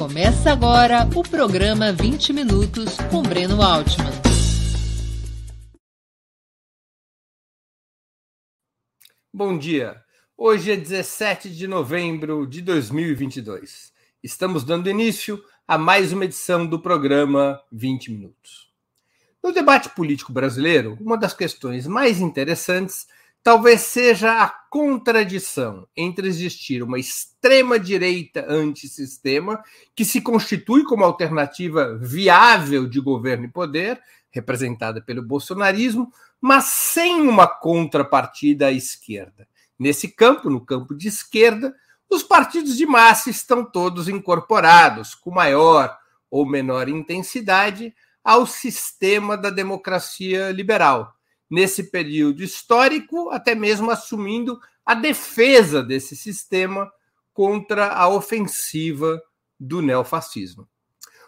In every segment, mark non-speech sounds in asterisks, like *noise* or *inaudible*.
Começa agora o programa 20 Minutos com Breno Altman. Bom dia. Hoje é 17 de novembro de 2022. Estamos dando início a mais uma edição do programa 20 Minutos. No debate político brasileiro, uma das questões mais interessantes talvez seja a contradição entre existir uma extrema-direita antissistema, que se constitui como alternativa viável de governo e poder, representada pelo bolsonarismo, mas sem uma contrapartida à esquerda. Nesse campo, no campo de esquerda, os partidos de massa estão todos incorporados, com maior ou menor intensidade, ao sistema da democracia liberal nesse período histórico, até mesmo assumindo a defesa desse sistema contra a ofensiva do neofascismo.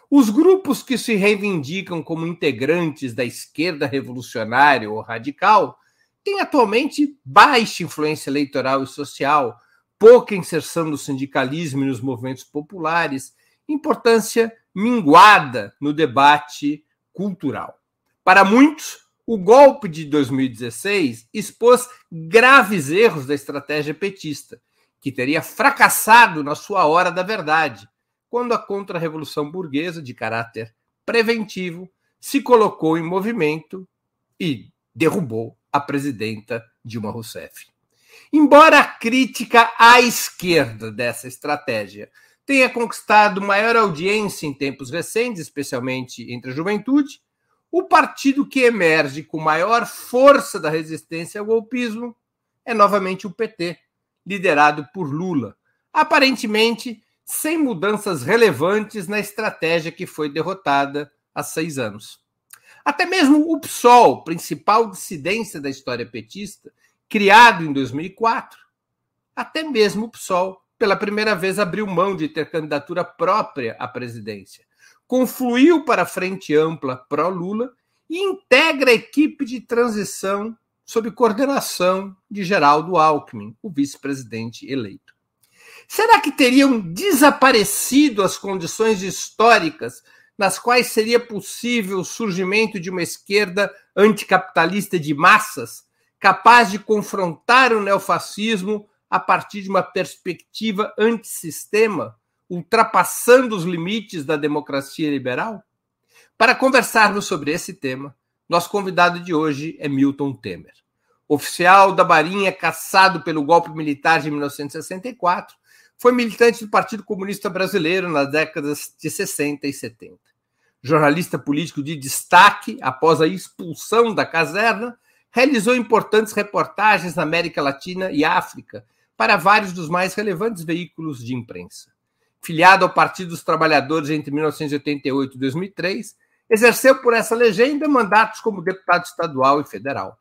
Os grupos que se reivindicam como integrantes da esquerda revolucionária ou radical têm atualmente baixa influência eleitoral e social, pouca inserção no sindicalismo e nos movimentos populares, importância minguada no debate cultural. Para muitos, o golpe de 2016 expôs graves erros da estratégia petista, que teria fracassado na sua hora da verdade, quando a contra-revolução burguesa, de caráter preventivo, se colocou em movimento e derrubou a presidenta Dilma Rousseff. Embora a crítica à esquerda dessa estratégia tenha conquistado maior audiência em tempos recentes, especialmente entre a juventude, o partido que emerge com maior força da resistência ao golpismo é novamente o PT, liderado por Lula, aparentemente sem mudanças relevantes na estratégia que foi derrotada há seis anos. Até mesmo o PSOL, principal dissidência da história petista, criado em 2004, até mesmo o PSOL, pela primeira vez, abriu mão de ter candidatura própria à presidência, confluiu para a Frente Ampla pró-Lula e integra a equipe de transição sob coordenação de Geraldo Alckmin, o vice-presidente eleito. Será que teriam desaparecido as condições históricas nas quais seria possível o surgimento de uma esquerda anticapitalista de massas, capaz de confrontar o neofascismo a partir de uma perspectiva antissistema, ultrapassando os limites da democracia liberal? Para conversarmos sobre esse tema, nosso convidado de hoje é Milton Temer. Oficial da Marinha caçado pelo golpe militar de 1964, foi militante do Partido Comunista Brasileiro nas décadas de 60 e 70. Jornalista político de destaque após a expulsão da caserna, realizou importantes reportagens na América Latina e África para vários dos mais relevantes veículos de imprensa. Filiado ao Partido dos Trabalhadores entre 1988 e 2003, exerceu por essa legenda mandatos como deputado estadual e federal.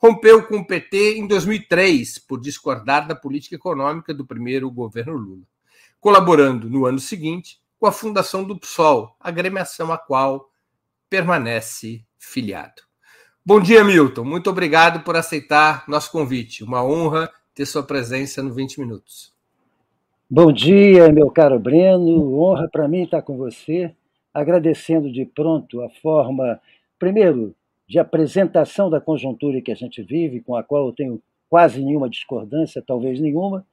Rompeu com o PT em 2003 por discordar da política econômica do primeiro governo Lula, colaborando no ano seguinte com a fundação do PSOL, agremiação a qual permanece filiado. Bom dia, Milton. Muito obrigado por aceitar nosso convite. Uma honra ter sua presença no 20 Minutos. Bom dia, meu caro Breno. Honra para mim estar com você, agradecendo de pronto a forma, primeiro, de apresentação da conjuntura que a gente vive, com a qual eu tenho quase nenhuma discordância, talvez nenhuma,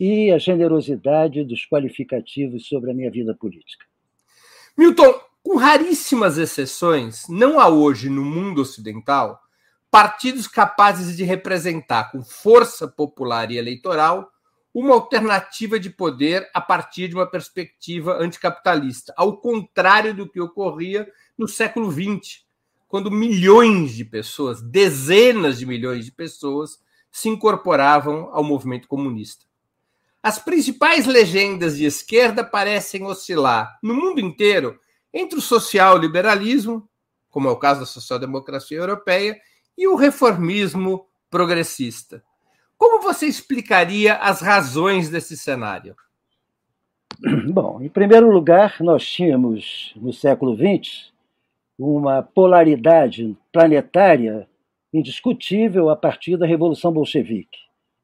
e a generosidade dos qualificativos sobre a minha vida política. Milton, com raríssimas exceções, não há hoje no mundo ocidental partidos capazes de representar com força popular e eleitoral uma alternativa de poder a partir de uma perspectiva anticapitalista, ao contrário do que ocorria no século XX, quando milhões de pessoas, dezenas de milhões de pessoas, se incorporavam ao movimento comunista. As principais legendas de esquerda parecem oscilar no mundo inteiro entre o social-liberalismo, como é o caso da social-democracia europeia, e o reformismo progressista. Como você explicaria as razões desse cenário? *clears throat* Bom, em primeiro lugar, nós tínhamos no século XX uma polaridade planetária indiscutível a partir da Revolução Bolchevique.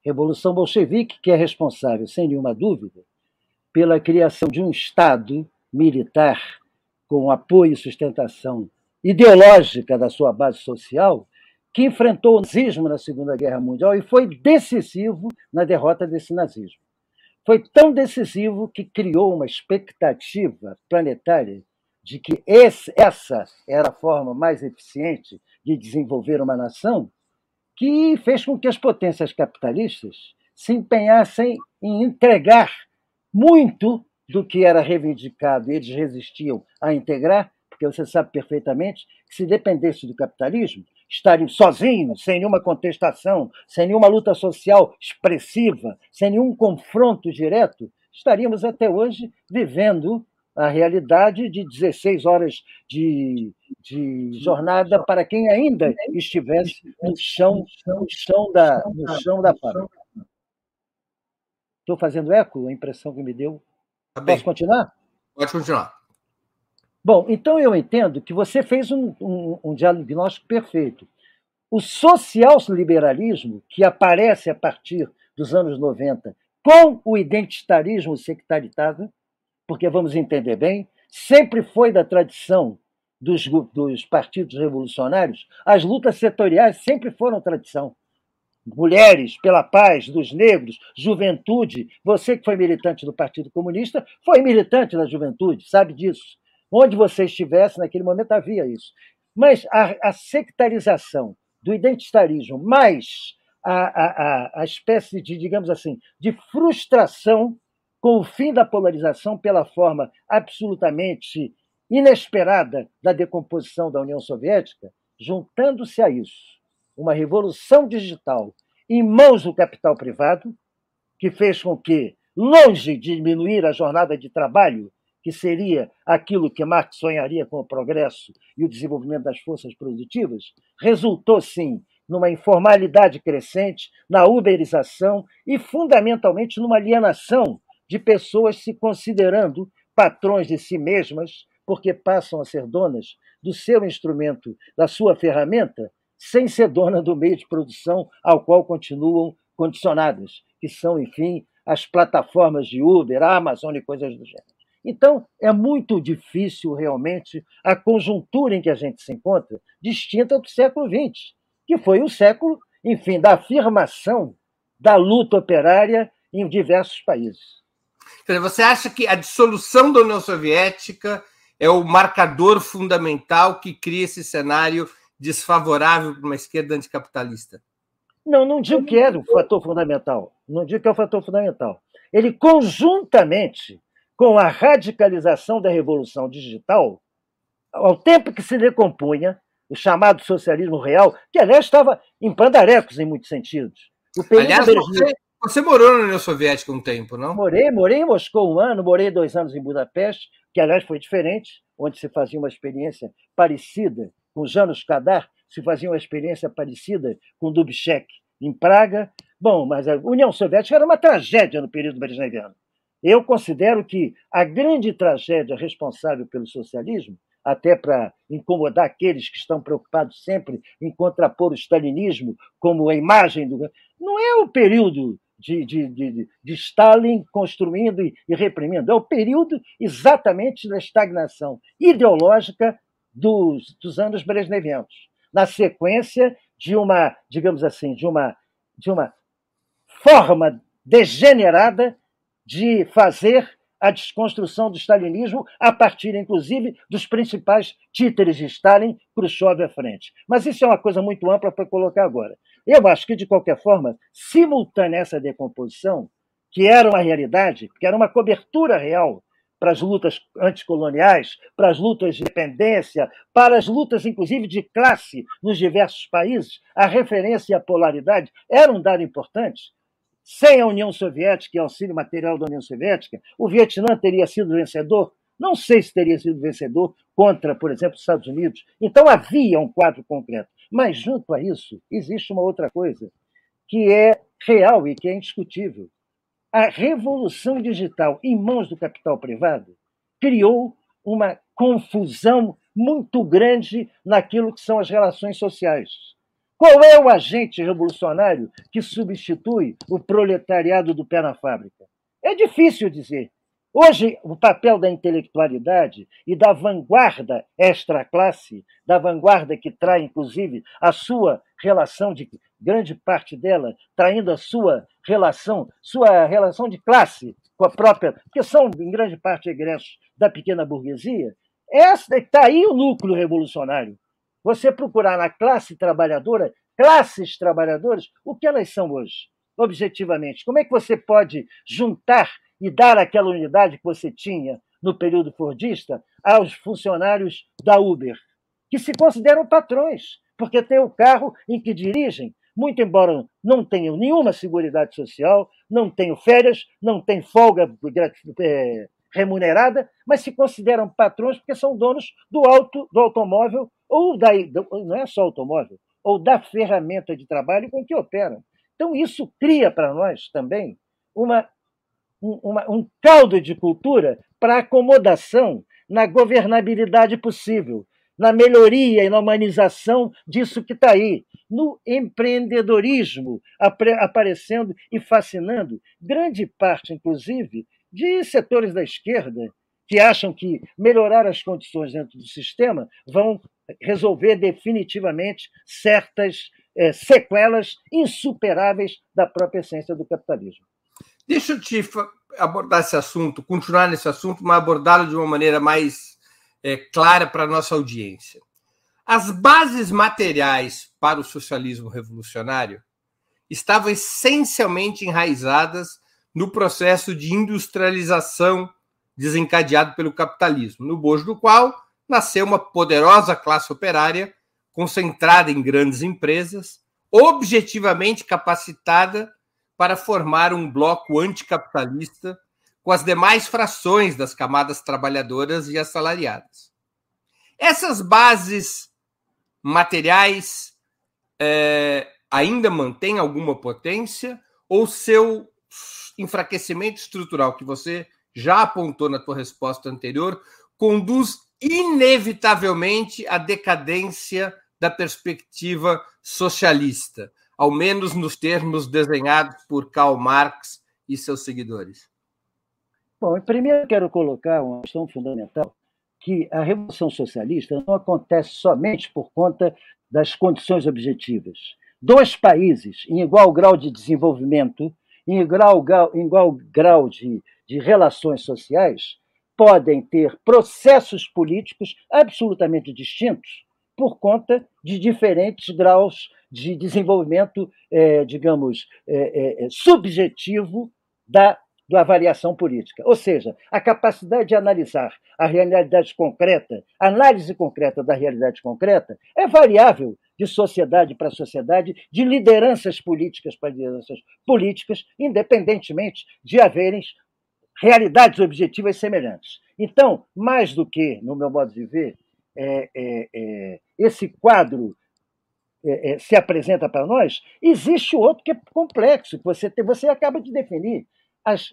Revolução Bolchevique que é responsável, sem nenhuma dúvida, pela criação de um Estado militar, com apoio e sustentação ideológica da sua base social, que enfrentou o nazismo na Segunda Guerra Mundial e foi decisivo na derrota desse nazismo. Foi tão decisivo que criou uma expectativa planetária de que esse, essa era a forma mais eficiente de desenvolver uma nação, que fez com que as potências capitalistas se empenhassem em entregar muito do que era reivindicado, eles resistiam a integrar, porque você sabe perfeitamente que se dependesse do capitalismo, estariam sozinhos, sem nenhuma contestação, sem nenhuma luta social expressiva, sem nenhum confronto direto, estaríamos até hoje vivendo a realidade de 16 horas de, de jornada para quem ainda estivesse no chão, no chão da, no chão da fábrica. Estou fazendo eco? A impressão que me deu. Tá Posso continuar? Pode continuar. Bom, então eu entendo que você fez um, um, um diagnóstico perfeito. O social-liberalismo, que aparece a partir dos anos 90, com o identitarismo sectaritado, porque vamos entender bem, sempre foi da tradição dos, dos partidos revolucionários, as lutas setoriais sempre foram tradição mulheres pela paz dos negros, juventude. Você que foi militante do Partido Comunista, foi militante da juventude, sabe disso. Onde você estivesse naquele momento havia isso. Mas a, a sectarização do identitarismo, mais a, a, a espécie de, digamos assim, de frustração com o fim da polarização pela forma absolutamente inesperada da decomposição da União Soviética, juntando-se a isso uma revolução digital em mãos do capital privado, que fez com que, longe de diminuir a jornada de trabalho, que seria aquilo que Marx sonharia com o progresso e o desenvolvimento das forças produtivas, resultou sim numa informalidade crescente, na uberização e, fundamentalmente, numa alienação de pessoas se considerando patrões de si mesmas, porque passam a ser donas do seu instrumento, da sua ferramenta, sem ser dona do meio de produção ao qual continuam condicionadas, que são, enfim, as plataformas de Uber, Amazon e coisas do gênero. Então, é muito difícil realmente a conjuntura em que a gente se encontra, distinta do século XX, que foi o século, enfim, da afirmação da luta operária em diversos países. Você acha que a dissolução da União Soviética é o marcador fundamental que cria esse cenário desfavorável para uma esquerda anticapitalista? Não, não digo que é o fator fundamental. Não digo que é o fator fundamental. Ele, conjuntamente com a radicalização da revolução digital, ao tempo que se decompunha o chamado socialismo real, que, aliás, estava em pandarecos em muitos sentidos. aliás, você, você morou na União Soviética um tempo, não? Morei, morei em Moscou um ano, morei dois anos em Budapeste, que, aliás, foi diferente, onde se fazia uma experiência parecida com Janos Kadar, se fazia uma experiência parecida com Dubček em Praga. Bom, mas a União Soviética era uma tragédia no período brezhneviano. Eu considero que a grande tragédia responsável pelo socialismo, até para incomodar aqueles que estão preocupados sempre em contrapor o stalinismo como a imagem do. Não é o período de, de, de, de Stalin construindo e, e reprimindo, é o período exatamente da estagnação ideológica dos, dos anos brezhnevianos, na sequência de uma, digamos assim, de uma, de uma forma degenerada de fazer a desconstrução do stalinismo a partir, inclusive, dos principais títeres de Stalin, Khrushchev à frente. Mas isso é uma coisa muito ampla para colocar agora. Eu acho que, de qualquer forma, simultânea essa decomposição, que era uma realidade, que era uma cobertura real para as lutas anticoloniais, para as lutas de independência, para as lutas, inclusive, de classe nos diversos países, a referência e a polaridade eram um dado importante. Sem a União Soviética e auxílio material da União Soviética, o Vietnã teria sido vencedor? Não sei se teria sido vencedor contra, por exemplo, os Estados Unidos. Então havia um quadro concreto. Mas, junto a isso, existe uma outra coisa que é real e que é indiscutível a revolução digital em mãos do capital privado criou uma confusão muito grande naquilo que são as relações sociais. Qual é o agente revolucionário que substitui o proletariado do pé na fábrica? É difícil dizer. Hoje, o papel da intelectualidade e da vanguarda extra-classe, da vanguarda que trai, inclusive, a sua relação de grande parte dela, traindo a sua relação, sua relação de classe com a própria, porque são, em grande parte, egressos da pequena burguesia, está aí o núcleo revolucionário. Você procurar na classe trabalhadora, classes trabalhadoras, o que elas são hoje, objetivamente. Como é que você pode juntar e dar aquela unidade que você tinha no período fordista aos funcionários da Uber, que se consideram patrões, porque têm o carro em que dirigem, muito embora não tenham nenhuma seguridade social, não tenham férias, não têm folga é, remunerada, mas se consideram patrões porque são donos do auto do automóvel ou da não é só automóvel, ou da ferramenta de trabalho com que operam. Então isso cria para nós também uma um, uma, um caldo de cultura para acomodação na governabilidade possível, na melhoria e na humanização disso que está aí, no empreendedorismo aparecendo e fascinando grande parte, inclusive, de setores da esquerda que acham que melhorar as condições dentro do sistema vão resolver definitivamente certas é, sequelas insuperáveis da própria essência do capitalismo. Deixa eu te abordar esse assunto, continuar nesse assunto, mas abordá-lo de uma maneira mais é, clara para a nossa audiência. As bases materiais para o socialismo revolucionário estavam essencialmente enraizadas no processo de industrialização desencadeado pelo capitalismo, no bojo do qual nasceu uma poderosa classe operária concentrada em grandes empresas, objetivamente capacitada para formar um bloco anticapitalista com as demais frações das camadas trabalhadoras e assalariadas. Essas bases materiais é, ainda mantêm alguma potência ou seu enfraquecimento estrutural, que você já apontou na tua resposta anterior, conduz inevitavelmente à decadência da perspectiva socialista, ao menos nos termos desenhados por Karl Marx e seus seguidores? Bom, primeiro quero colocar uma questão fundamental, que a Revolução Socialista não acontece somente por conta das condições objetivas. Dois países em igual grau de desenvolvimento, em igual, em igual grau de, de relações sociais, podem ter processos políticos absolutamente distintos por conta de diferentes graus de desenvolvimento, é, digamos, é, é, é, subjetivo da, da avaliação política. Ou seja, a capacidade de analisar a realidade concreta, a análise concreta da realidade concreta, é variável de sociedade para sociedade, de lideranças políticas para lideranças políticas, independentemente de haverem realidades objetivas semelhantes. Então, mais do que, no meu modo de ver, é, é, é, esse quadro é, é, se apresenta para nós, existe outro que é complexo, que você, você acaba de definir. As,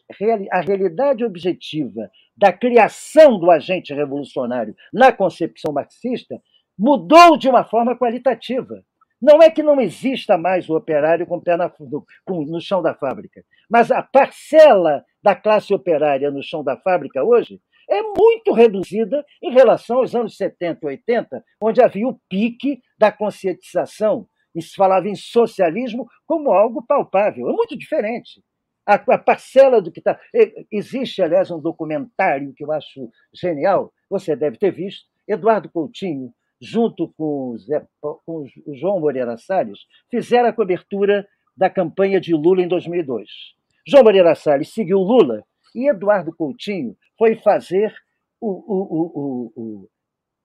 a realidade objetiva da criação do agente revolucionário na concepção marxista mudou de uma forma qualitativa. Não é que não exista mais o operário com o pé na, no, no chão da fábrica, mas a parcela da classe operária no chão da fábrica hoje é muito reduzida em relação aos anos 70 e 80, onde havia o pique da conscientização e se falava em socialismo como algo palpável. É muito diferente. A, a parcela do que está. Existe, aliás, um documentário que eu acho genial, você deve ter visto, Eduardo Coutinho, junto com, Zé, com o João Moreira Salles, fizeram a cobertura da campanha de Lula em 2002. João Moreira Salles seguiu Lula e Eduardo Coutinho foi fazer o, o, o,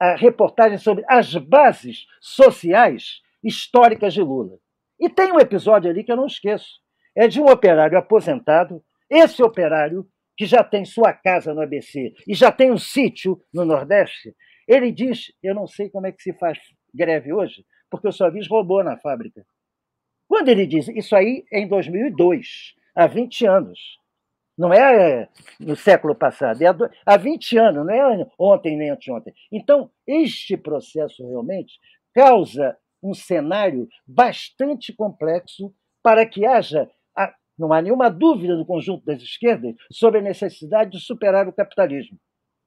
a reportagem sobre as bases sociais históricas de Lula. E tem um episódio ali que eu não esqueço. É de um operário aposentado. Esse operário, que já tem sua casa no ABC e já tem um sítio no Nordeste, ele diz: Eu não sei como é que se faz greve hoje, porque eu só vi robô na fábrica. Quando ele diz isso aí é em 2002, há 20 anos. Não é no século passado, é há 20 anos, não é ontem nem anteontem. Então, este processo realmente causa um cenário bastante complexo para que haja Não há nenhuma dúvida do conjunto das esquerdas sobre a necessidade de superar o capitalismo.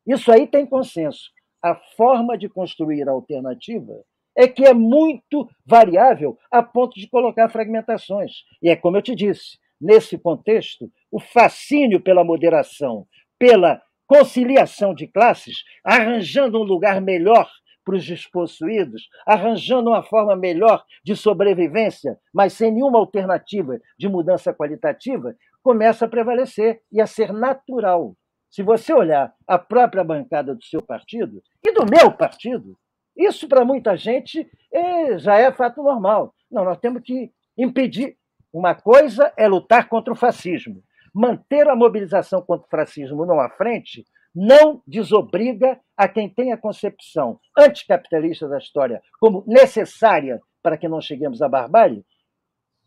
Isso aí tem consenso. A forma de construir a alternativa é que é muito variável a ponto de colocar fragmentações. E é como eu te disse, nesse contexto, o fascínio pela moderação, pela conciliação de classes, arranjando um lugar melhor para os despossuídos, arranjando uma forma melhor de sobrevivência, mas sem nenhuma alternativa de mudança qualitativa, começa a prevalecer e a ser natural. Se você olhar a própria bancada do seu partido e do meu partido, isso para muita gente é, já é fato normal. Não, nós temos que impedir. Uma coisa é lutar contra o fascismo. Manter a mobilização contra o fascismo não à frente não desobriga a quem tem a concepção anticapitalista da história como necessária para que não cheguemos à barbárie,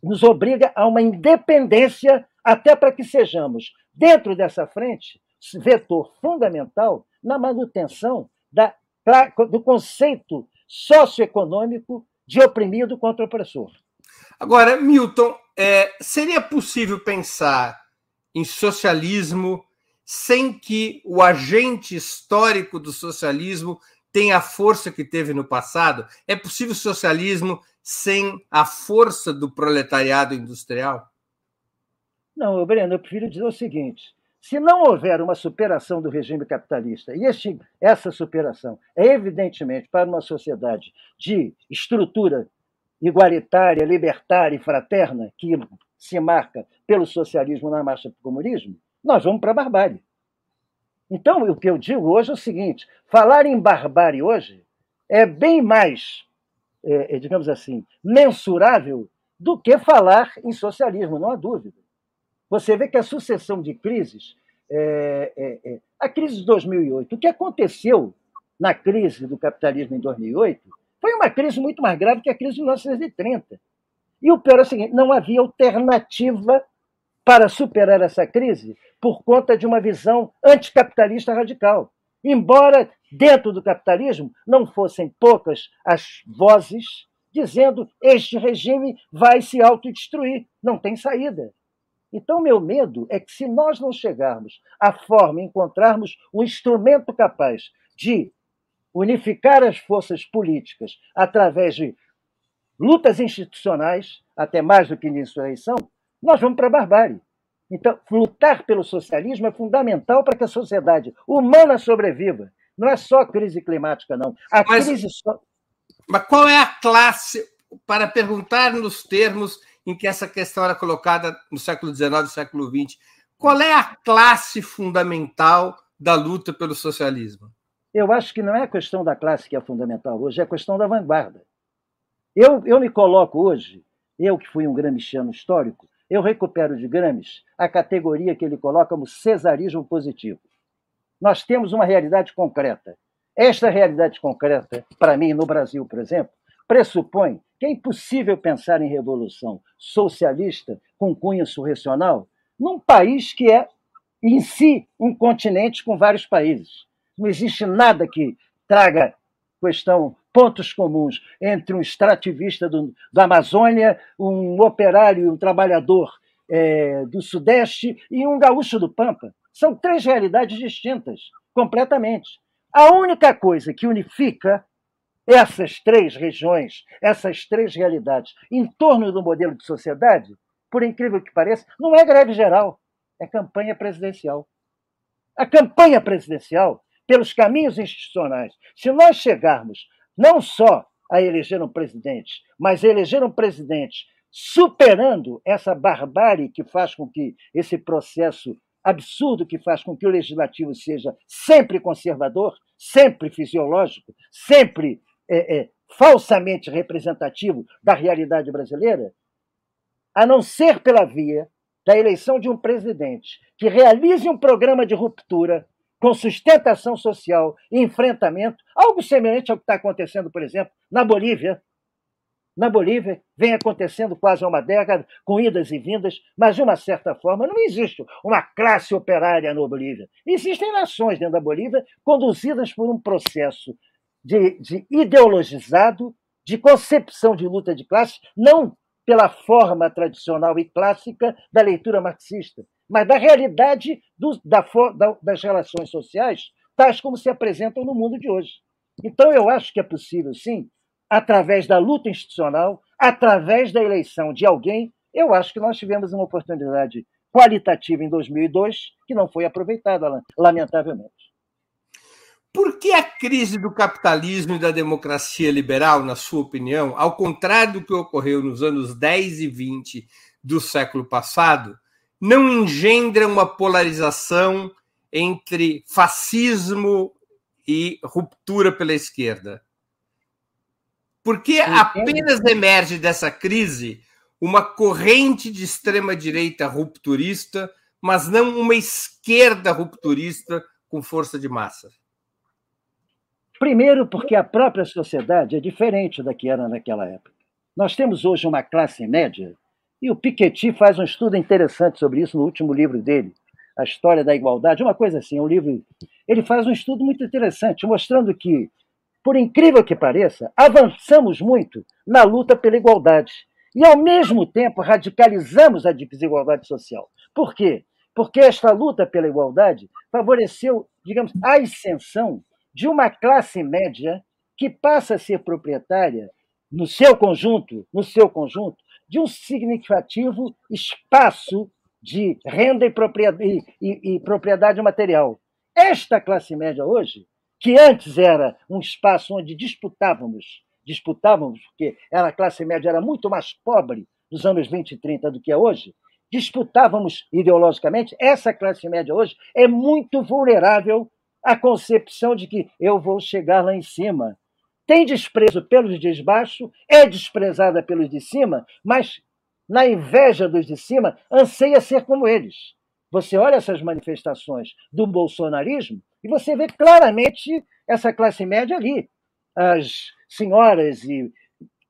nos obriga a uma independência até para que sejamos, dentro dessa frente, vetor fundamental na manutenção da, do conceito socioeconômico de oprimido contra opressor. Agora, Milton, é, seria possível pensar em socialismo sem que o agente histórico do socialismo tenha a força que teve no passado? É possível socialismo sem a força do proletariado industrial? Não, Breno, eu prefiro dizer o seguinte: se não houver uma superação do regime capitalista, e este, essa superação é evidentemente para uma sociedade de estrutura igualitária, libertária e fraterna, que se marca pelo socialismo na marcha para o comunismo, nós vamos para a barbárie. Então, o que eu digo hoje é o seguinte: falar em barbárie hoje é bem mais, é, é, digamos assim, mensurável do que falar em socialismo, não há dúvida. Você vê que a sucessão de crises, é, é, é a crise de 2008, o que aconteceu na crise do capitalismo em 2008 foi uma crise muito mais grave que a crise de 1930. E o pior é o seguinte: não havia alternativa para superar essa crise por conta de uma visão anticapitalista radical. Embora dentro do capitalismo não fossem poucas as vozes dizendo este regime vai se autodestruir, não tem saída. Então, meu medo é que se nós não chegarmos à forma, encontrarmos um instrumento capaz de unificar as forças políticas através de lutas institucionais, até mais do que insurreição, nós vamos para a barbárie. Então, lutar pelo socialismo é fundamental para que a sociedade humana sobreviva. Não é só crise climática, não. A mas, crise só... mas qual é a classe, para perguntar nos termos em que essa questão era colocada no século XIX e século XX, qual é a classe fundamental da luta pelo socialismo? Eu acho que não é a questão da classe que é fundamental hoje, é a questão da vanguarda. Eu, eu me coloco hoje, eu que fui um gramsciano histórico, eu recupero de Gramsci a categoria que ele coloca como cesarismo positivo. Nós temos uma realidade concreta. Esta realidade concreta, para mim, no Brasil, por exemplo, pressupõe que é impossível pensar em revolução socialista com cunho insurrecional num país que é, em si, um continente com vários países. Não existe nada que traga questão pontos comuns entre um extrativista do, da Amazônia, um operário, um trabalhador é, do Sudeste e um gaúcho do Pampa. São três realidades distintas, completamente. A única coisa que unifica essas três regiões, essas três realidades, em torno do modelo de sociedade, por incrível que pareça, não é greve geral, é campanha presidencial. A campanha presidencial, pelos caminhos institucionais, se nós chegarmos não só a eleger um presidente, mas a eleger um presidente superando essa barbárie que faz com que esse processo absurdo que faz com que o legislativo seja sempre conservador, sempre fisiológico, sempre é, é, falsamente representativo da realidade brasileira, a não ser pela via da eleição de um presidente que realize um programa de ruptura com sustentação social e enfrentamento, algo semelhante ao que está acontecendo, por exemplo, na Bolívia. Na Bolívia, vem acontecendo quase há uma década, com idas e vindas, mas de uma certa forma não existe uma classe operária na Bolívia. Existem nações dentro da Bolívia conduzidas por um processo de, de ideologizado, de concepção de luta de classe, não pela forma tradicional e clássica da leitura marxista, mas da realidade do, da, da, das relações sociais, tais como se apresentam no mundo de hoje. Então, eu acho que é possível, sim, através da luta institucional, através da eleição de alguém, eu acho que nós tivemos uma oportunidade qualitativa em 2002 que não foi aproveitada, lamentavelmente. Por que a crise do capitalismo e da democracia liberal, na sua opinião, ao contrário do que ocorreu nos anos 10 e 20 do século passado, não engendra uma polarização entre fascismo e ruptura pela esquerda? Por que apenas emerge dessa crise uma corrente de extrema-direita rupturista, mas não uma esquerda rupturista com força de massa? Primeiro, porque a própria sociedade é diferente da que era naquela época. Nós temos hoje uma classe média, e o Piketty faz um estudo interessante sobre isso no último livro dele, A História da Igualdade, uma coisa assim, um livro. Ele faz um estudo muito interessante, mostrando que, por incrível que pareça, avançamos muito na luta pela igualdade e, ao mesmo tempo, radicalizamos a desigualdade social. Por quê? Porque esta luta pela igualdade favoreceu, digamos, a ascensão de uma classe média que passa a ser proprietária, no seu conjunto, no seu conjunto, de um significativo espaço de renda e propriedade, e, e propriedade material. Esta classe média hoje, que antes era um espaço onde disputávamos disputávamos, porque a classe média era muito mais pobre nos anos 20 e 30 do que é hoje, disputávamos ideologicamente, essa classe média hoje é muito vulnerável à concepção de que eu vou chegar lá em cima. Tem desprezo pelos de baixo, é desprezada pelos de cima, mas na inveja dos de cima, anseia ser como eles. Você olha essas manifestações do bolsonarismo e você vê claramente essa classe média ali. As senhoras e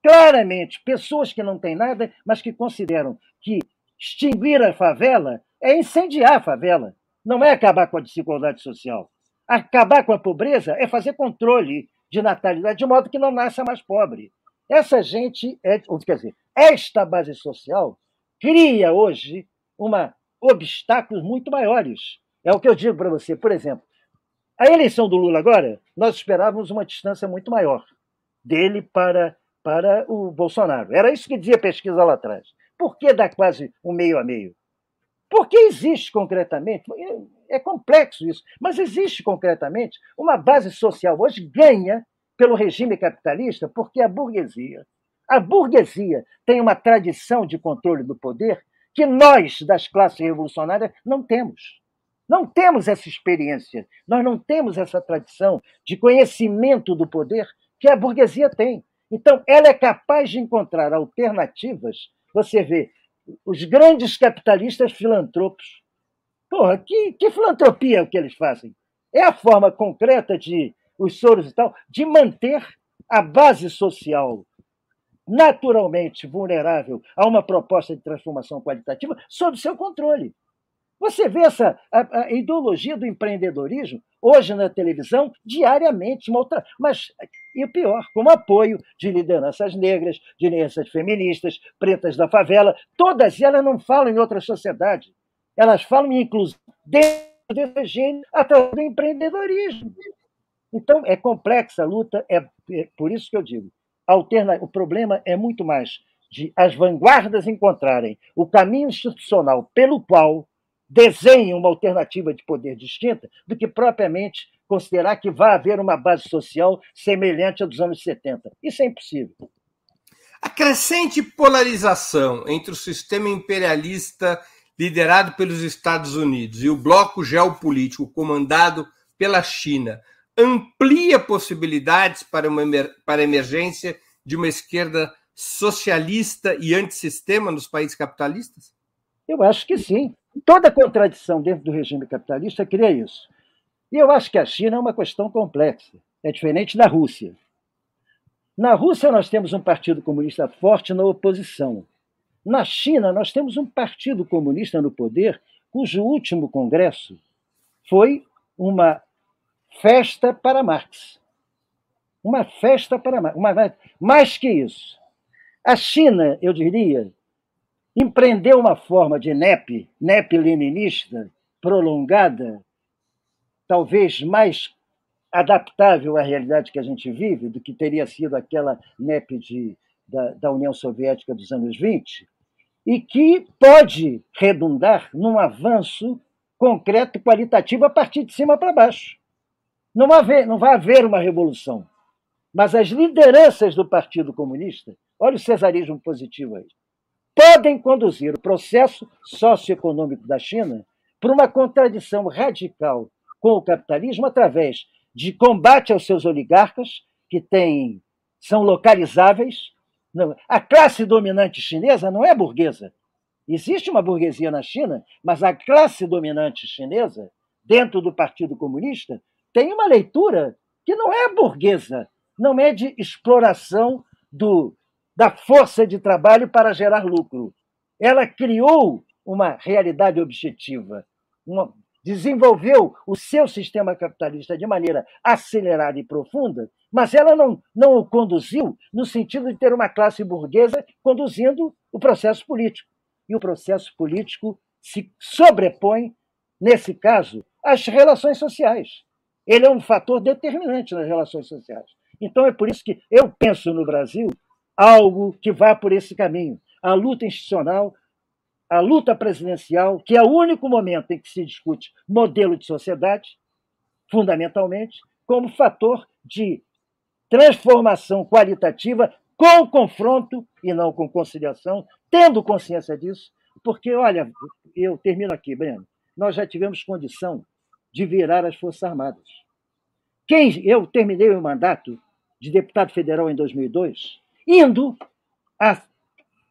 claramente pessoas que não têm nada, mas que consideram que extinguir a favela é incendiar a favela, não é acabar com a desigualdade social. Acabar com a pobreza é fazer controle de natalidade de modo que não nasça mais pobre. Essa gente, é, quer dizer, esta base social cria hoje uma obstáculos muito maiores. É o que eu digo para você. Por exemplo, a eleição do Lula agora, nós esperávamos uma distância muito maior dele para, para o Bolsonaro. Era isso que dizia a pesquisa lá atrás. Por que dá quase um meio a meio? Porque existe concretamente, é complexo isso, mas existe concretamente uma base social hoje ganha pelo regime capitalista porque a burguesia, a burguesia tem uma tradição de controle do poder que nós das classes revolucionárias não temos. Não temos essa experiência, nós não temos essa tradição de conhecimento do poder que a burguesia tem. Então, ela é capaz de encontrar alternativas. Você vê os grandes capitalistas filantropos. Porra, que, que filantropia é o que eles fazem? É a forma concreta de os soros e tal, de manter a base social naturalmente vulnerável a uma proposta de transformação qualitativa sob seu controle. Você vê essa a, a ideologia do empreendedorismo hoje na televisão diariamente, outra, mas e o pior, como apoio de lideranças negras, de lideranças feministas, pretas da favela, todas elas não falam em outra sociedade. Elas falam em inclusão dentro desse regime através do empreendedorismo. Então, é complexa a luta, é por isso que eu digo, alterna, o problema é muito mais de as vanguardas encontrarem o caminho institucional pelo qual desenhem uma alternativa de poder distinta do que propriamente considerar que vai haver uma base social semelhante à dos anos 70. Isso é impossível. A crescente polarização entre o sistema imperialista liderado pelos Estados Unidos e o bloco geopolítico comandado pela China amplia possibilidades para, uma, para a emergência de uma esquerda socialista e antissistema nos países capitalistas? Eu acho que sim. Toda contradição dentro do regime capitalista cria isso. E eu acho que a China é uma questão complexa. É diferente da Rússia. Na Rússia, nós temos um partido comunista forte na oposição. Na China, nós temos um partido comunista no poder, cujo último congresso foi uma festa para Marx. Uma festa para Marx. Uma... Mais que isso, A China, eu diria, empreendeu uma forma de NEP, NEP leninista, prolongada, talvez mais adaptável à realidade que a gente vive do que teria sido aquela NEP de, da, da União Soviética dos anos 20, e que pode redundar num avanço concreto, qualitativo, a partir de cima para baixo. Não haver, não vai haver uma revolução. Mas as lideranças do Partido Comunista, olha o cesarismo positivo aí, podem conduzir o processo socioeconômico da China para uma contradição radical com o capitalismo através de combate aos seus oligarcas, que têm, são localizáveis. A classe dominante chinesa não é burguesa. Existe uma burguesia na China, mas a classe dominante chinesa, dentro do Partido Comunista, tem uma leitura que não é burguesa, não é de exploração do, da força de trabalho para gerar lucro. Ela criou uma realidade objetiva, uma, desenvolveu o seu sistema capitalista de maneira acelerada e profunda, mas ela não, não o conduziu no sentido de ter uma classe burguesa conduzindo o processo político. E o processo político se sobrepõe, nesse caso, às relações sociais. Ele é um fator determinante nas relações sociais. Então é por isso que eu penso no Brasil algo que vá por esse caminho. A luta institucional a luta presidencial, que é o único momento em que se discute modelo de sociedade, fundamentalmente, como fator de transformação qualitativa com confronto e não com conciliação, tendo consciência disso, porque, olha, eu termino aqui, Breno, nós já tivemos condição de virar as Forças Armadas. Quem, eu terminei o mandato de deputado federal em 2002, indo a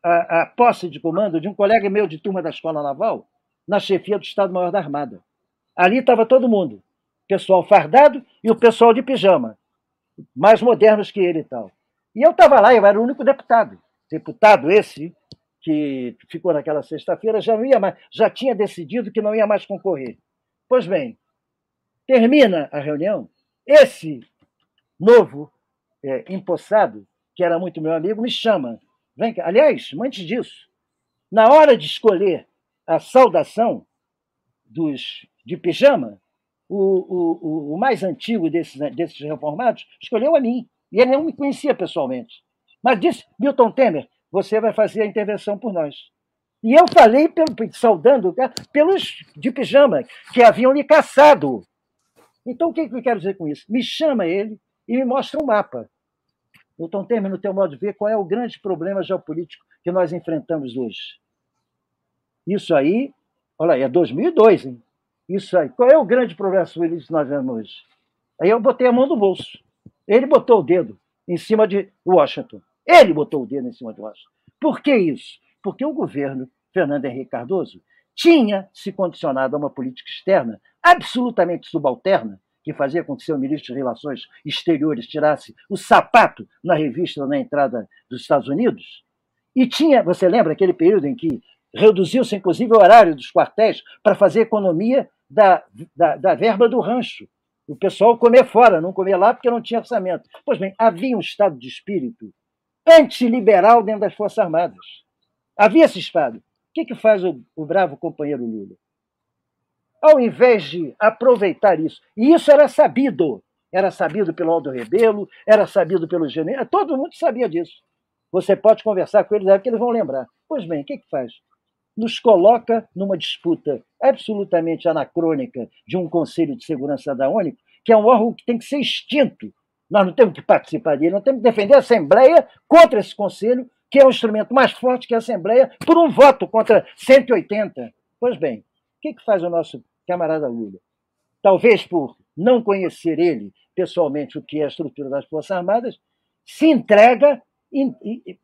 a, a posse de comando de um colega meu de turma da Escola Naval na chefia do Estado-Maior da Armada. Ali estava todo mundo, pessoal fardado e o pessoal de pijama, mais modernos que ele e tal. E eu estava lá, eu era o único deputado. Deputado esse, que ficou naquela sexta-feira, já não ia mais, já tinha decidido que não ia mais concorrer. Pois bem, termina a reunião, esse novo é, empossado, que era muito meu amigo, me chama Vem cá. Aliás, antes disso, na hora de escolher a saudação dos de pijama, o, o, o mais antigo desses, desses reformados escolheu a mim. E ele não me conhecia pessoalmente. Mas disse: Milton Temer, você vai fazer a intervenção por nós. E eu falei, pelo, saudando pelos de pijama, que haviam lhe caçado. Então, o que eu quero dizer com isso? Me chama ele e me mostra um mapa. Milton Temer, no teu modo de ver, qual é o grande problema geopolítico que nós enfrentamos hoje? Isso aí, olha aí, é 2002, hein? Isso aí. Qual é o grande problema político que nós vemos hoje? Aí eu botei a mão no bolso. Ele botou o dedo em cima de Washington. Ele botou o dedo em cima de Washington. Por que isso? Porque o governo Fernando Henrique Cardoso tinha se condicionado a uma política externa absolutamente subalterna que fazia com que seu ministro de Relações Exteriores tirasse o sapato na revista na entrada dos Estados Unidos. E tinha, você lembra aquele período em que reduziu-se inclusive o horário dos quartéis para fazer economia da, da, da verba do rancho. O pessoal comer fora, não comer lá porque não tinha orçamento. Pois bem, havia um estado de espírito antiliberal dentro das Forças Armadas. Havia esse estado. O que, que faz o, o bravo companheiro Lula? ao invés de aproveitar isso, e isso era sabido, era sabido pelo Aldo Rebelo, era sabido pelo General, todo mundo sabia disso. Você pode conversar com eles, é que eles vão lembrar. Pois bem, o que, que faz? Nos coloca numa disputa absolutamente anacrônica de um Conselho de Segurança da ONU, que é um órgão que tem que ser extinto. Nós não temos que participar dele, nós temos que defender a Assembleia contra esse Conselho, que é um instrumento mais forte que a Assembleia, por um voto contra 180. Pois bem, o que, que faz o nosso camarada Lula. Talvez por não conhecer ele pessoalmente o que é a estrutura das Forças Armadas, se entrega em, em,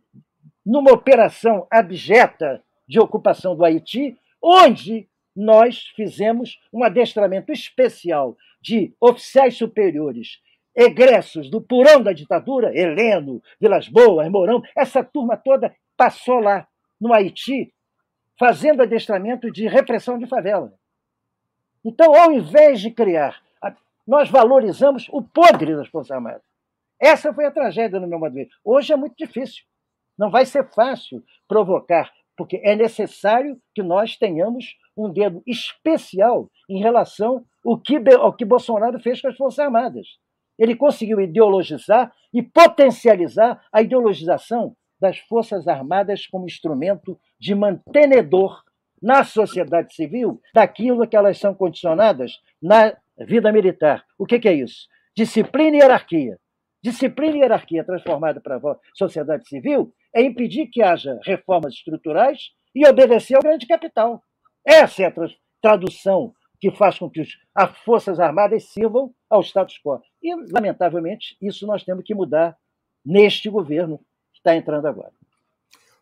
numa operação abjeta de ocupação do Haiti, onde nós fizemos um adestramento especial de oficiais superiores egressos do purão da ditadura, Heleno, Vilas Boas, Mourão, essa turma toda passou lá no Haiti fazendo adestramento de repressão de favela. Então, ao invés de criar, nós valorizamos o podre das Forças Armadas. Essa foi a tragédia no meu ver. Hoje é muito difícil. Não vai ser fácil provocar, porque é necessário que nós tenhamos um dedo especial em relação ao que, ao que Bolsonaro fez com as Forças Armadas. Ele conseguiu ideologizar e potencializar a ideologização das Forças Armadas como instrumento de mantenedor na sociedade civil daquilo que elas são condicionadas na vida militar. O que, que é isso? Disciplina e hierarquia. Disciplina e hierarquia transformada para a sociedade civil é impedir que haja reformas estruturais e obedecer ao grande capital. Essa é a tradução que faz com que as Forças Armadas sirvam ao status quo. E, lamentavelmente, isso nós temos que mudar neste governo que está entrando agora.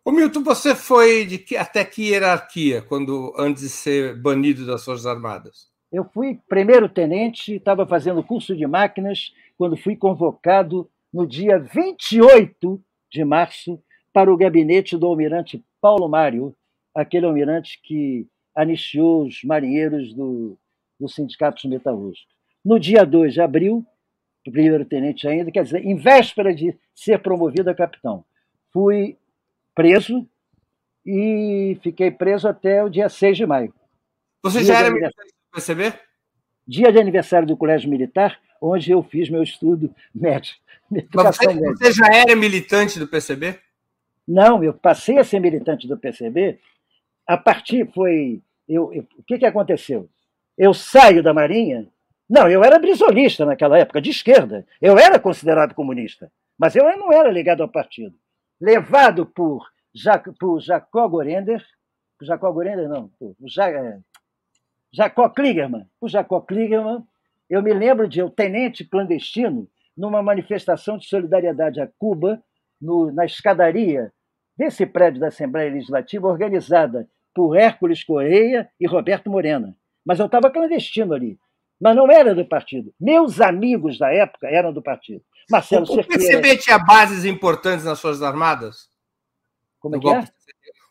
Ô Milton, você foi de que, até que hierarquia quando antes de ser banido das Forças Armadas? Eu fui primeiro tenente, estava fazendo curso de máquinas quando fui convocado no dia 28 de março para o gabinete do almirante Paulo Mário, aquele almirante que anistiou os marinheiros do, do Sindicato Metalúrgico. No dia 2 de abril, primeiro tenente ainda, quer dizer, em véspera de ser promovido a capitão, fui preso e fiquei preso até o dia 6 de maio. Você já era militar PCB? Dia de aniversário do Colégio Militar, onde eu fiz meu estudo médio. Mas você, você já era militante do PCB? Não, eu passei a ser militante do PCB. A partir foi. Eu, eu, o que, que aconteceu? Eu saio da Marinha. Não, eu era brisolista naquela época, de esquerda. Eu era considerado comunista, mas eu não era ligado ao partido levado por, Jac, por Jacó Gorender, por Jacó Gorender não, por ja, Jacó Kligerman, por Jacó Kligerman, eu me lembro de um tenente clandestino numa manifestação de solidariedade a Cuba, no, na escadaria desse prédio da Assembleia Legislativa, organizada por Hércules Correia e Roberto Morena. Mas eu estava clandestino ali. Mas não era do partido. Meus amigos da época eram do partido. Marcelo o, Cerqueira. O PCB tinha bases importantes nas Forças Armadas? Como é que é?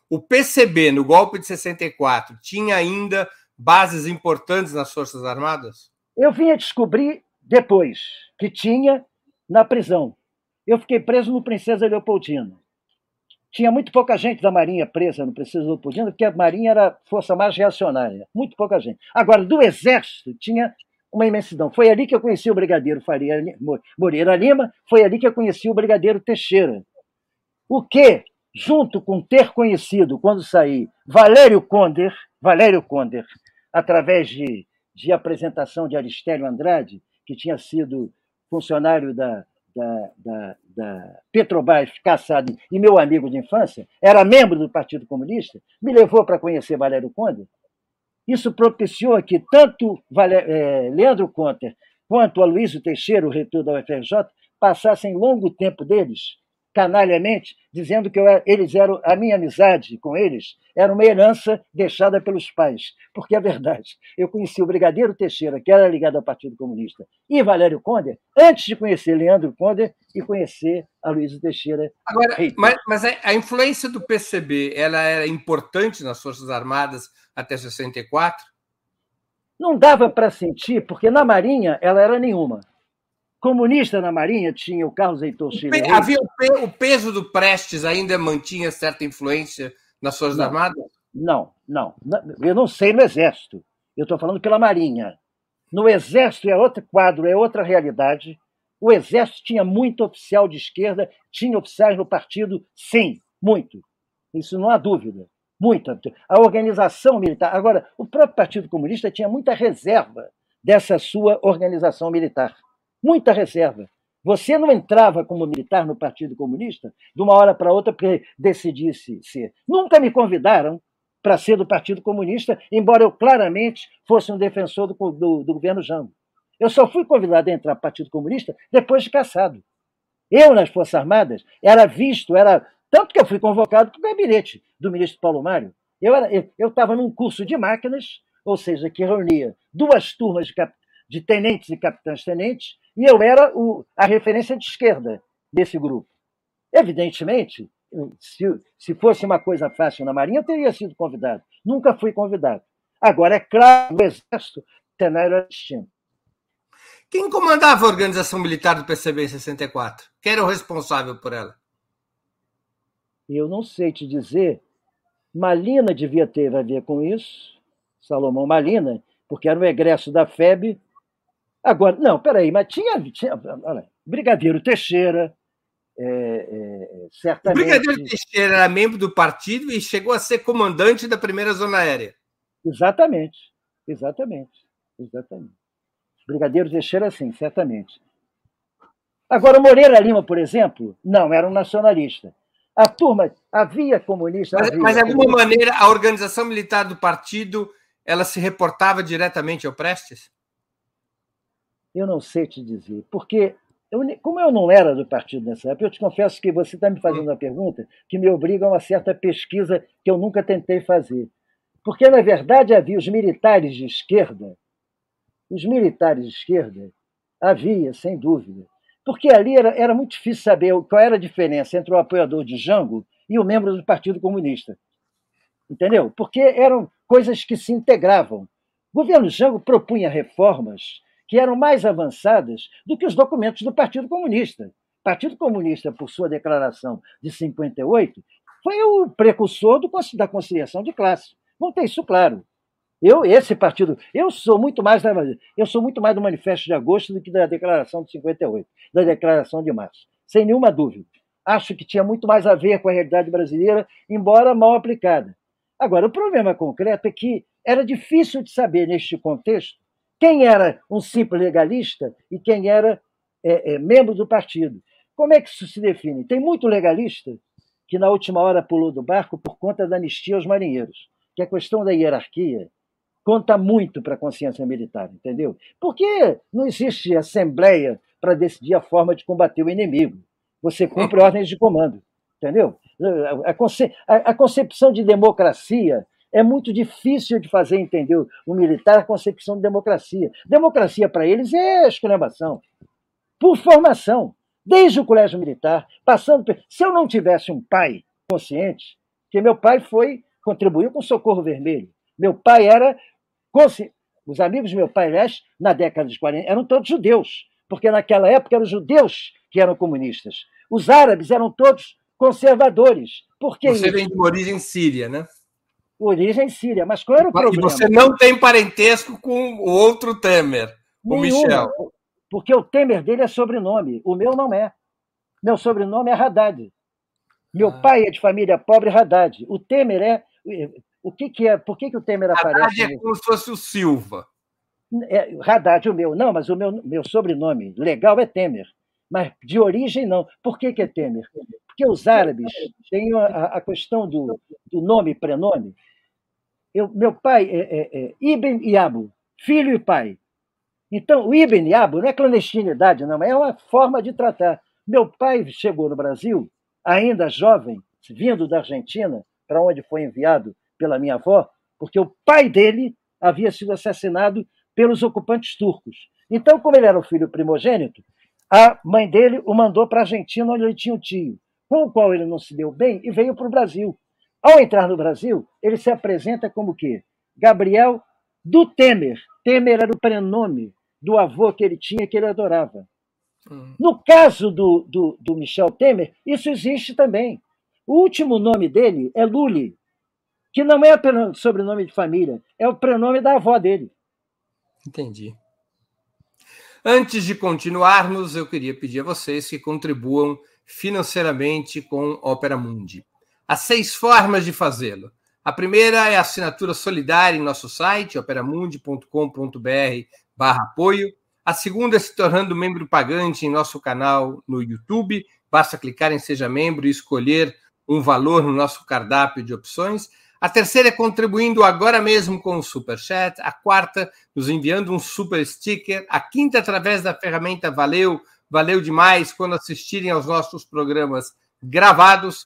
O PCB, no golpe de 64, tinha ainda bases importantes nas Forças Armadas? Eu vim a descobrir depois que tinha na prisão. Eu fiquei preso no Princesa Leopoldina. Tinha muito pouca gente da Marinha presa no Princesa Leopoldina, porque a Marinha era força mais reacionária. Muito pouca gente. Agora, do Exército, tinha uma imensidão. Foi ali que eu conheci o Brigadeiro Faria Moreira Lima, foi ali que eu conheci o Brigadeiro Teixeira. O que, junto com ter conhecido, quando saí, Valério Conder, Valério Conder, através de, de apresentação de Aristério Andrade, que tinha sido funcionário da, da, da, da Petrobras, caçado e meu amigo de infância, era membro do Partido Comunista, me levou para conhecer Valério Conder, isso propiciou que tanto é, Leandro Conter quanto Aloysio Teixeira, o reitor da UFRJ, passassem longo tempo deles, canalhamente, dizendo que eu, eles eram a minha amizade com eles era uma herança deixada pelos pais, porque é verdade. Eu conheci o Brigadeiro Teixeira, que era ligado ao Partido Comunista, e Valério Conde, antes de conhecer Leandro Conde e conhecer Aloysio Teixeira. Agora, mas, mas a influência do PCB, ela era importante nas Forças Armadas até 64? Não dava para sentir, porque na Marinha ela era nenhuma. Comunista na Marinha tinha o Carlos Heitor Chile. Havia o peso do Prestes ainda mantinha certa influência nas Forças não, Armadas? Não, não. Eu não sei no Exército. Eu estou falando pela Marinha. No Exército é outro quadro, é outra realidade. O Exército tinha muito oficial de esquerda, tinha oficiais no partido, sim, muito. Isso não há dúvida muita. A organização militar. Agora, o próprio Partido Comunista tinha muita reserva dessa sua organização militar. Muita reserva. Você não entrava como militar no Partido Comunista de uma hora para outra porque decidisse ser. Nunca me convidaram para ser do Partido Comunista, embora eu claramente fosse um defensor do, do, do governo Jango. Eu só fui convidado a entrar no Partido Comunista depois de caçado. Eu, nas Forças Armadas, era visto, era tanto que eu fui convocado para o gabinete do ministro Paulo Mário. Eu estava num curso de máquinas, ou seja, que reunia duas turmas de, cap, de tenentes e capitães-tenentes, e eu era o, a referência de esquerda desse grupo. Evidentemente, se, se fosse uma coisa fácil na Marinha, eu teria sido convidado. Nunca fui convidado. Agora, é claro, no Exército, o cenário era distinto. Quem comandava a organização militar do PCB em 64? Quem era o responsável por ela? Eu não sei te dizer. Malina devia ter a ver com isso, Salomão Malina, porque era um egresso da FEB. Agora, não, peraí, mas tinha. tinha olha, Brigadeiro Teixeira, é, é, certamente. O Brigadeiro Teixeira era membro do partido e chegou a ser comandante da primeira zona aérea. Exatamente, exatamente, exatamente. Brigadeiro Teixeira, sim, certamente. Agora, Moreira Lima, por exemplo, não, era um nacionalista. A turma havia comunista. Mas, havia, mas de alguma maneira, a organização militar do partido ela se reportava diretamente ao Prestes? Eu não sei te dizer, porque eu, como eu não era do partido nessa época, eu te confesso que você está me fazendo uma pergunta que me obriga a uma certa pesquisa que eu nunca tentei fazer. Porque, na verdade, havia os militares de esquerda, os militares de esquerda, havia, sem dúvida. Porque ali era, era muito difícil saber qual era a diferença entre o apoiador de Jango e o membro do Partido Comunista. Entendeu? Porque eram coisas que se integravam. O governo Jango propunha reformas que eram mais avançadas do que os documentos do Partido Comunista. O Partido Comunista, por sua declaração de 58, foi o precursor do, da conciliação de classe. Vamos ter isso claro. Eu, esse partido, eu sou muito mais eu sou muito mais do Manifesto de Agosto do que da Declaração de 58, da Declaração de Março, sem nenhuma dúvida. Acho que tinha muito mais a ver com a realidade brasileira, embora mal aplicada. Agora, o problema concreto é que era difícil de saber, neste contexto, quem era um simples legalista e quem era é, é, membro do partido. Como é que isso se define? Tem muito legalista que, na última hora, pulou do barco por conta da anistia aos marinheiros, que a questão da hierarquia conta muito para a consciência militar, entendeu? Porque não existe assembleia para decidir a forma de combater o inimigo. Você cumpre *laughs* ordens de comando, entendeu? A, conce, a, a concepção de democracia é muito difícil de fazer entender o militar a concepção de democracia. Democracia para eles é exclamação. Por formação, desde o colégio militar, passando. Se eu não tivesse um pai consciente, que meu pai foi contribuiu com o Socorro Vermelho. Meu pai era os amigos do meu pai, aliás, na década de 40, eram todos judeus, porque naquela época eram judeus que eram comunistas. Os árabes eram todos conservadores. Por que Você vem de origem síria, né? Origem síria, mas qual era o problema? E você não tem parentesco com o outro Temer, o Michel. Porque o Temer dele é sobrenome, o meu não é. Meu sobrenome é Haddad. Meu ah. pai é de família pobre Haddad. O Temer é. O que, que é? Por que, que o Temer Haddad aparece? Haddad é como se fosse o Silva. É, Haddad, o meu. Não, mas o meu, meu sobrenome legal é Temer. Mas de origem, não. Por que, que é Temer? Porque os árabes têm a, a questão do, do nome e prenome. Eu, meu pai é, é, é Ibn filho e pai. Então, o Ibn Yabu não é clandestinidade, não, é uma forma de tratar. Meu pai chegou no Brasil, ainda jovem, vindo da Argentina, para onde foi enviado pela minha avó, porque o pai dele havia sido assassinado pelos ocupantes turcos. Então, como ele era o filho primogênito, a mãe dele o mandou para a Argentina, onde ele tinha um tio com o qual ele não se deu bem e veio para o Brasil. Ao entrar no Brasil, ele se apresenta como que Gabriel do Temer. Temer era o prenome do avô que ele tinha, que ele adorava. Hum. No caso do, do, do, Michel Temer, isso existe também. O último nome dele é Lully, que não é sobrenome de família, é o prenome da avó dele. Entendi. Antes de continuarmos, eu queria pedir a vocês que contribuam financeiramente com Opera Mundi. Há seis formas de fazê-lo. A primeira é a assinatura solidária em nosso site, operamundi.com.br barra apoio. A segunda é se tornando membro pagante em nosso canal no YouTube. Basta clicar em Seja Membro e escolher um valor no nosso cardápio de opções. A terceira é contribuindo agora mesmo com o Super Chat. A quarta, nos enviando um super sticker. A quinta, através da ferramenta Valeu, valeu demais quando assistirem aos nossos programas gravados.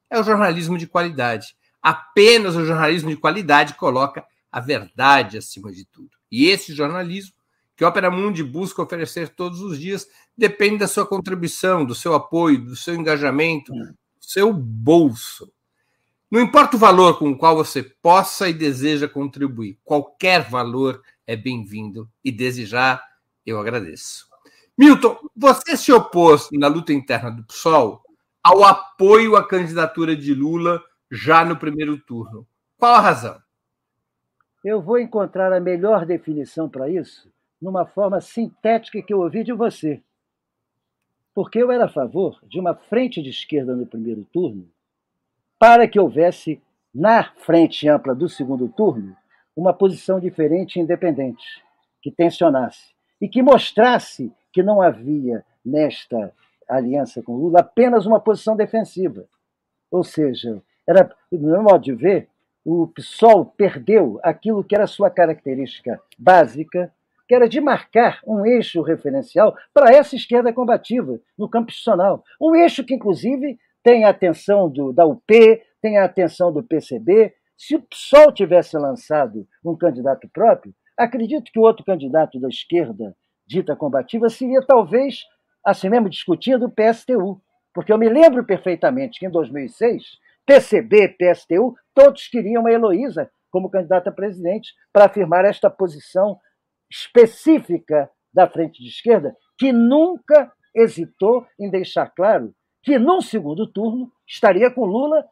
é o jornalismo de qualidade. Apenas o jornalismo de qualidade coloca a verdade acima de tudo. E esse jornalismo que a Opera Mundi busca oferecer todos os dias depende da sua contribuição, do seu apoio, do seu engajamento, do seu bolso. Não importa o valor com o qual você possa e deseja contribuir, qualquer valor é bem-vindo e desejar eu agradeço. Milton, você se opôs na luta interna do PSOL ao apoio à candidatura de Lula já no primeiro turno. Qual a razão? Eu vou encontrar a melhor definição para isso numa forma sintética que eu ouvi de você. Porque eu era a favor de uma frente de esquerda no primeiro turno para que houvesse, na frente ampla do segundo turno, uma posição diferente e independente, que tensionasse e que mostrasse que não havia nesta aliança com Lula apenas uma posição defensiva. Ou seja, era, no meu modo de ver, o PSOL perdeu aquilo que era sua característica básica, que era de marcar um eixo referencial para essa esquerda combativa no campo institucional. Um eixo que, inclusive, tem a atenção do, da UP, tem a atenção do PCB. Se o PSOL tivesse lançado um candidato próprio, acredito que o outro candidato da esquerda dita combativa seria talvez, assim mesmo discutindo, o PSTU. Porque eu me lembro perfeitamente que em 2006, PCB, PSTU, todos queriam a Heloísa como candidata a presidente para afirmar esta posição específica da frente de esquerda, que nunca hesitou em deixar claro que, num segundo turno, estaria com Lula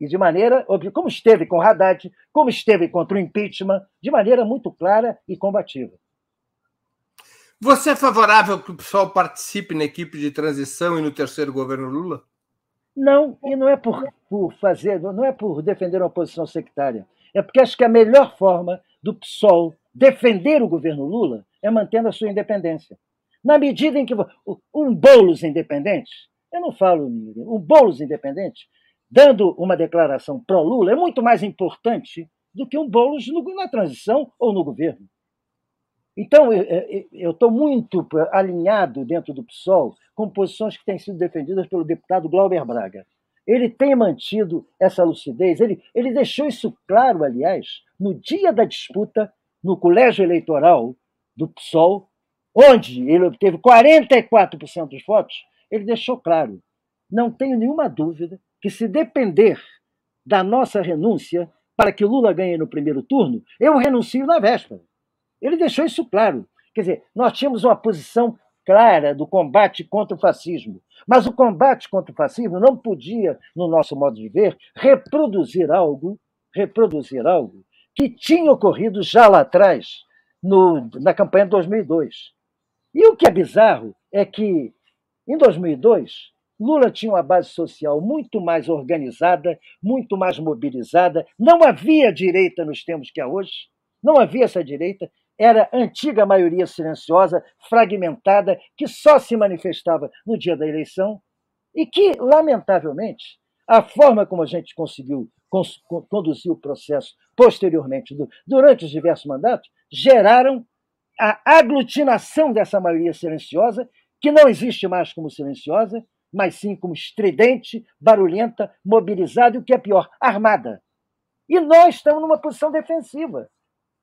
e de maneira, como esteve com Haddad, como esteve contra o impeachment, de maneira muito clara e combativa. Você é favorável que o pessoal participe na equipe de transição e no terceiro governo Lula? Não, e não é por, por fazer, não é por defender uma posição sectária. É porque acho que a melhor forma do PSOL defender o governo Lula é mantendo a sua independência. Na medida em que um Boulos independente, eu não falo um Boulos independente, dando uma declaração pró-Lula, é muito mais importante do que um Boulos na transição ou no governo. Então, eu estou muito alinhado dentro do PSOL com posições que têm sido defendidas pelo deputado Glauber Braga. Ele tem mantido essa lucidez, ele, ele deixou isso claro, aliás, no dia da disputa no colégio eleitoral do PSOL, onde ele obteve 44% dos votos, ele deixou claro: não tenho nenhuma dúvida que, se depender da nossa renúncia para que Lula ganhe no primeiro turno, eu renuncio na véspera. Ele deixou isso claro. Quer dizer, nós tínhamos uma posição clara do combate contra o fascismo. Mas o combate contra o fascismo não podia, no nosso modo de ver, reproduzir algo, reproduzir algo que tinha ocorrido já lá atrás, no, na campanha de 2002. E o que é bizarro é que, em 2002, Lula tinha uma base social muito mais organizada, muito mais mobilizada, não havia direita nos termos que há hoje, não havia essa direita, era antiga maioria silenciosa, fragmentada, que só se manifestava no dia da eleição e que, lamentavelmente, a forma como a gente conseguiu conduzir o processo posteriormente, durante os diversos mandatos, geraram a aglutinação dessa maioria silenciosa, que não existe mais como silenciosa, mas sim como estridente, barulhenta, mobilizada e o que é pior, armada. E nós estamos numa posição defensiva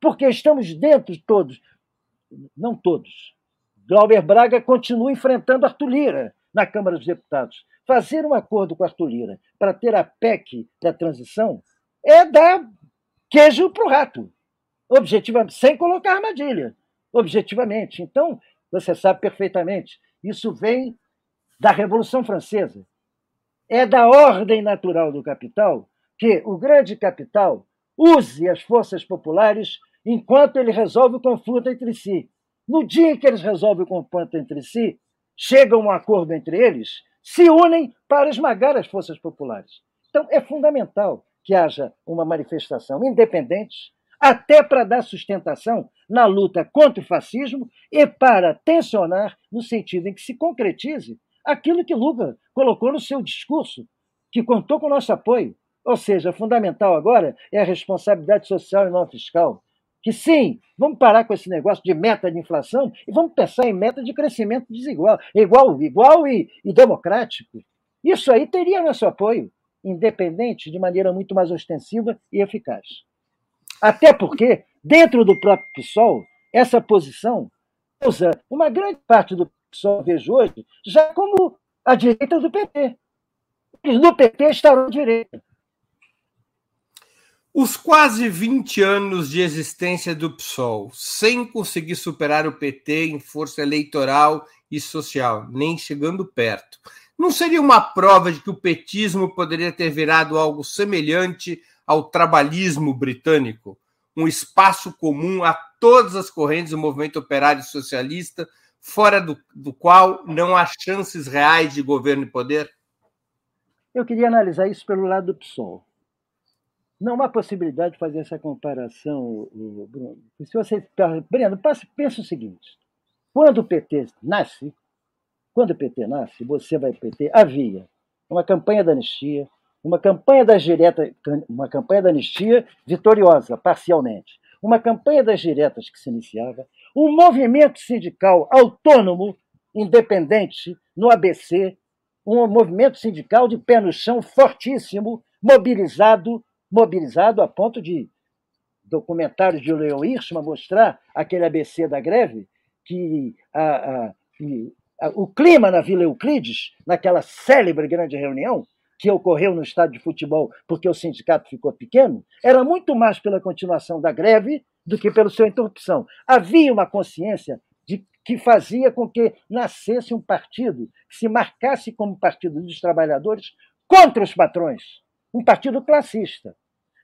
porque estamos dentro todos, não todos. Glauber Braga continua enfrentando Arthur Lira na Câmara dos Deputados. Fazer um acordo com Arthur Lira para ter a PEC da transição é dar queijo para o rato, objetivamente, sem colocar armadilha, objetivamente. Então, você sabe perfeitamente, isso vem da Revolução Francesa. É da ordem natural do capital que o grande capital use as forças populares enquanto ele resolve o conflito entre si. No dia em que eles resolvem o conflito entre si, chegam a um acordo entre eles, se unem para esmagar as forças populares. Então, é fundamental que haja uma manifestação independente, até para dar sustentação na luta contra o fascismo e para tensionar no sentido em que se concretize aquilo que Lula colocou no seu discurso, que contou com o nosso apoio. Ou seja, fundamental agora é a responsabilidade social e não fiscal que sim, vamos parar com esse negócio de meta de inflação e vamos pensar em meta de crescimento desigual, igual, igual e, e democrático. Isso aí teria nosso apoio, independente, de maneira muito mais ostensiva e eficaz. Até porque, dentro do próprio PSOL, essa posição usa uma grande parte do PSOL, vejo hoje, já como a direita do PT. No PT estarão à direita. Os quase 20 anos de existência do PSOL, sem conseguir superar o PT em força eleitoral e social, nem chegando perto, não seria uma prova de que o petismo poderia ter virado algo semelhante ao trabalhismo britânico? Um espaço comum a todas as correntes do movimento operário socialista, fora do, do qual não há chances reais de governo e poder? Eu queria analisar isso pelo lado do PSOL. Não há possibilidade de fazer essa comparação, Bruno. Se você. Breno, pensa o seguinte: quando o PT nasce, quando o PT nasce, você vai PT, havia uma campanha da anistia, uma campanha das diretas, uma campanha da anistia vitoriosa, parcialmente, uma campanha das diretas que se iniciava, um movimento sindical autônomo, independente, no ABC, um movimento sindical de pé no chão fortíssimo, mobilizado mobilizado a ponto de documentários de Leon Hirschman mostrar aquele ABC da greve, que, a, a, a, o clima na Vila Euclides, naquela célebre grande reunião, que ocorreu no estádio de futebol porque o sindicato ficou pequeno, era muito mais pela continuação da greve do que pela sua interrupção. Havia uma consciência de, que fazia com que nascesse um partido que se marcasse como partido dos trabalhadores contra os patrões, um partido classista.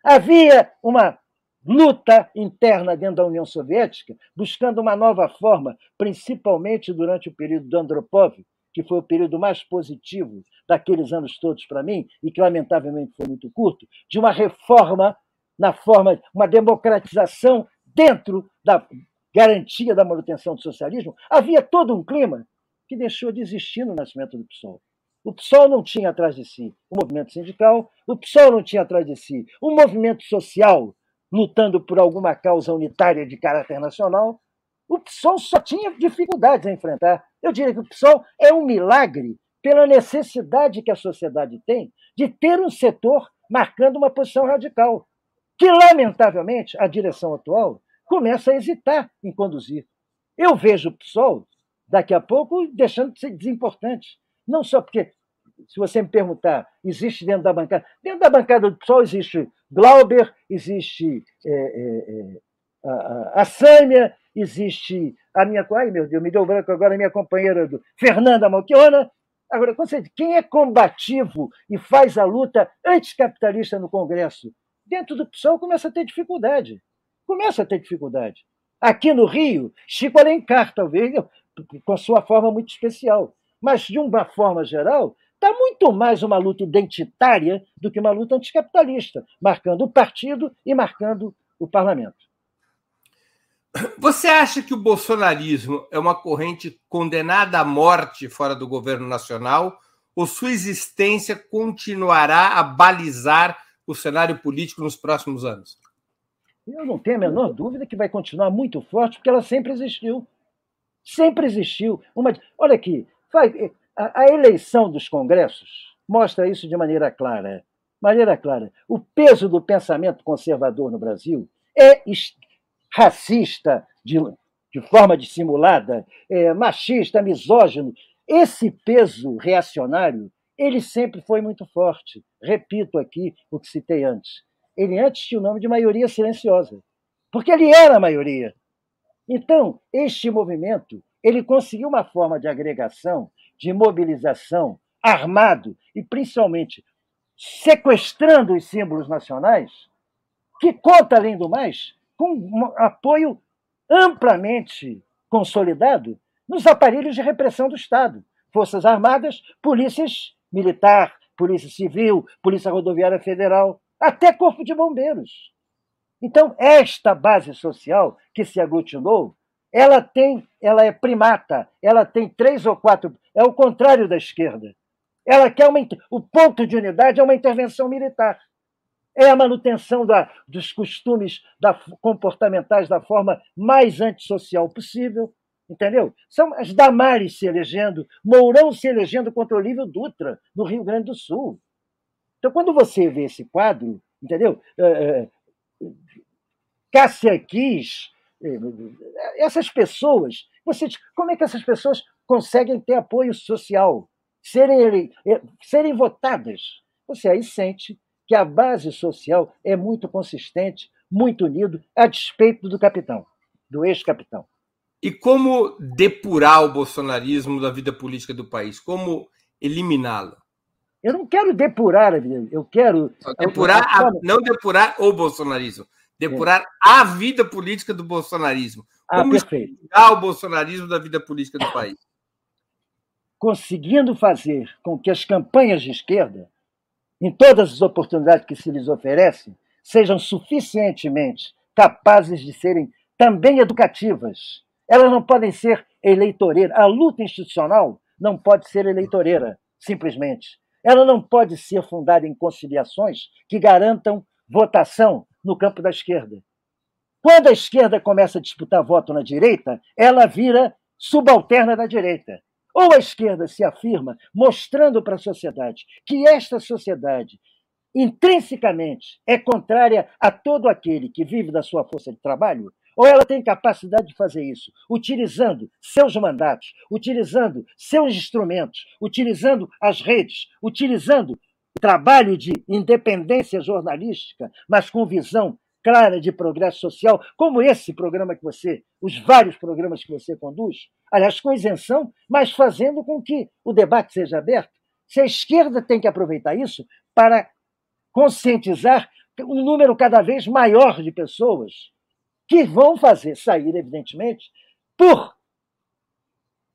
Havia uma luta interna dentro da União Soviética, buscando uma nova forma, principalmente durante o período do Andropov, que foi o período mais positivo daqueles anos todos para mim, e que lamentavelmente foi muito curto, de uma reforma na forma, uma democratização dentro da garantia da manutenção do socialismo. Havia todo um clima que deixou de existir no nascimento do PSOL. O PSOL não tinha atrás de si o movimento sindical, o PSOL não tinha atrás de si o movimento social lutando por alguma causa unitária de caráter nacional. O PSOL só tinha dificuldades a enfrentar. Eu diria que o PSOL é um milagre pela necessidade que a sociedade tem de ter um setor marcando uma posição radical, que, lamentavelmente, a direção atual começa a hesitar em conduzir. Eu vejo o PSOL, daqui a pouco, deixando de ser desimportante. Não só porque, se você me perguntar, existe dentro da bancada. Dentro da bancada do PSOL existe Glauber, existe é, é, é, a, a existe a minha. Ai, meu Deus, me deu branco agora a minha companheira do, Fernanda Malchiona. Agora, quem é combativo e faz a luta anticapitalista no Congresso, dentro do PSOL começa a ter dificuldade. Começa a ter dificuldade. Aqui no Rio, Chico Alencar, talvez, com sua forma muito especial mas de uma forma geral, está muito mais uma luta identitária do que uma luta anticapitalista, marcando o partido e marcando o parlamento. Você acha que o bolsonarismo é uma corrente condenada à morte fora do governo nacional ou sua existência continuará a balizar o cenário político nos próximos anos? Eu não tenho a menor dúvida que vai continuar muito forte, porque ela sempre existiu. Sempre existiu. Uma... Olha aqui, a, eleição dos congressos mostra isso de maneira clara. Maneira clara. O peso do pensamento conservador no Brasil é racista, de, de forma dissimulada, é machista, misógino. Esse peso reacionário, ele sempre foi muito forte. Repito aqui o que citei antes. Ele antes tinha o nome de maioria silenciosa, porque ele era a maioria. Então, este movimento ele conseguiu uma forma de agregação, de mobilização, armado e principalmente sequestrando os símbolos nacionais, que conta, além do mais, com um apoio amplamente consolidado nos aparelhos de repressão do Estado. Forças Armadas, polícias militar, polícia civil, polícia rodoviária federal, até corpo de bombeiros. Então, esta base social que se aglutinou ela tem, ela é primata, ela tem três ou quatro, é o contrário da esquerda. Ela quer uma, o ponto de unidade é uma intervenção militar. é a manutenção da, dos costumes da, comportamentais da forma mais antissocial possível, entendeu? São as Damares se elegendo, Mourão se elegendo contra Olívio Dutra, no Rio Grande do Sul. Então, quando você vê esse quadro, entendeu? É, é, Cássia Kiss, essas pessoas, você, como é que essas pessoas conseguem ter apoio social, serem, serem votadas? Você aí sente que a base social é muito consistente, muito unido, a despeito do capitão, do ex-capitão. E como depurar o bolsonarismo da vida política do país? Como eliminá-lo? Eu não quero depurar a vida, eu quero. Depurar, a, não depurar o bolsonarismo, depurar a vida política do bolsonarismo. Ah, Como perfeito. o bolsonarismo da vida política do país? Conseguindo fazer com que as campanhas de esquerda, em todas as oportunidades que se lhes oferecem, sejam suficientemente capazes de serem também educativas. Elas não podem ser eleitoreiras. A luta institucional não pode ser eleitoreira, simplesmente. Ela não pode ser fundada em conciliações que garantam votação no campo da esquerda. Quando a esquerda começa a disputar voto na direita, ela vira subalterna da direita. Ou a esquerda se afirma, mostrando para a sociedade que esta sociedade intrinsecamente é contrária a todo aquele que vive da sua força de trabalho, ou ela tem capacidade de fazer isso, utilizando seus mandatos, utilizando seus instrumentos, utilizando as redes, utilizando trabalho de independência jornalística, mas com visão clara de progresso social, como esse programa que você, os vários programas que você conduz, aliás, com isenção, mas fazendo com que o debate seja aberto. Se a esquerda tem que aproveitar isso para conscientizar um número cada vez maior de pessoas que vão fazer sair, evidentemente, por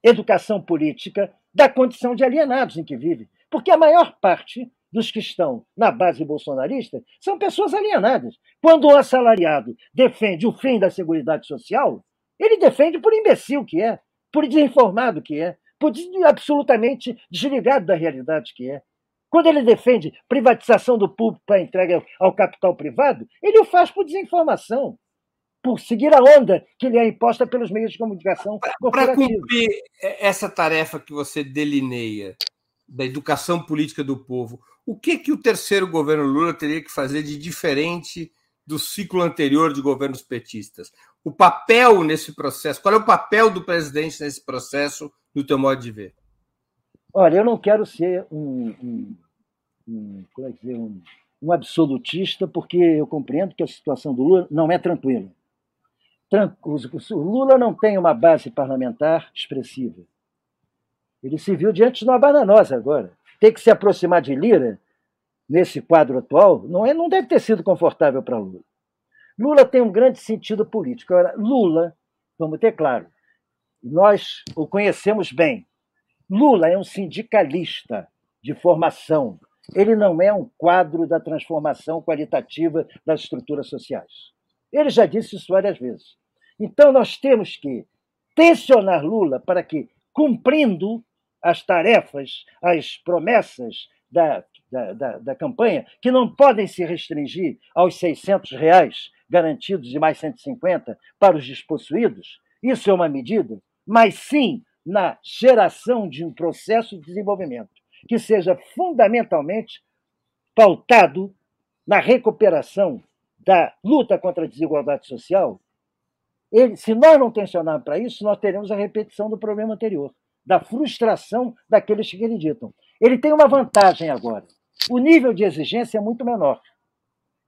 educação política da condição de alienados em que vivem. Porque a maior parte dos que estão na base bolsonarista são pessoas alienadas. Quando um assalariado defende o fim da Seguridade Social, ele defende por imbecil que é, por desinformado que é, por absolutamente desligado da realidade que é. Quando ele defende privatização do público para entrega ao capital privado, ele o faz por desinformação por seguir a onda que lhe é imposta pelos meios de comunicação Para cumprir essa tarefa que você delineia da educação política do povo, o que que o terceiro governo Lula teria que fazer de diferente do ciclo anterior de governos petistas? O papel nesse processo, qual é o papel do presidente nesse processo, no teu modo de ver? Olha, eu não quero ser um, um, um como é dizer, um, um absolutista, porque eu compreendo que a situação do Lula não é tranquila. O Lula não tem uma base parlamentar expressiva. Ele se viu diante de uma bananosa agora. Ter que se aproximar de Lira, nesse quadro atual, não, é, não deve ter sido confortável para Lula. Lula tem um grande sentido político. Agora, Lula, vamos ter claro, nós o conhecemos bem. Lula é um sindicalista de formação. Ele não é um quadro da transformação qualitativa das estruturas sociais. Ele já disse isso várias vezes. Então, nós temos que tensionar Lula para que, cumprindo as tarefas, as promessas da, da, da, da campanha, que não podem se restringir aos 600 reais garantidos e mais 150 para os despossuídos, isso é uma medida, mas sim na geração de um processo de desenvolvimento que seja fundamentalmente pautado na recuperação da luta contra a desigualdade social, ele, se nós não tensionarmos para isso, nós teremos a repetição do problema anterior, da frustração daqueles que acreditam. Ele tem uma vantagem agora. O nível de exigência é muito menor.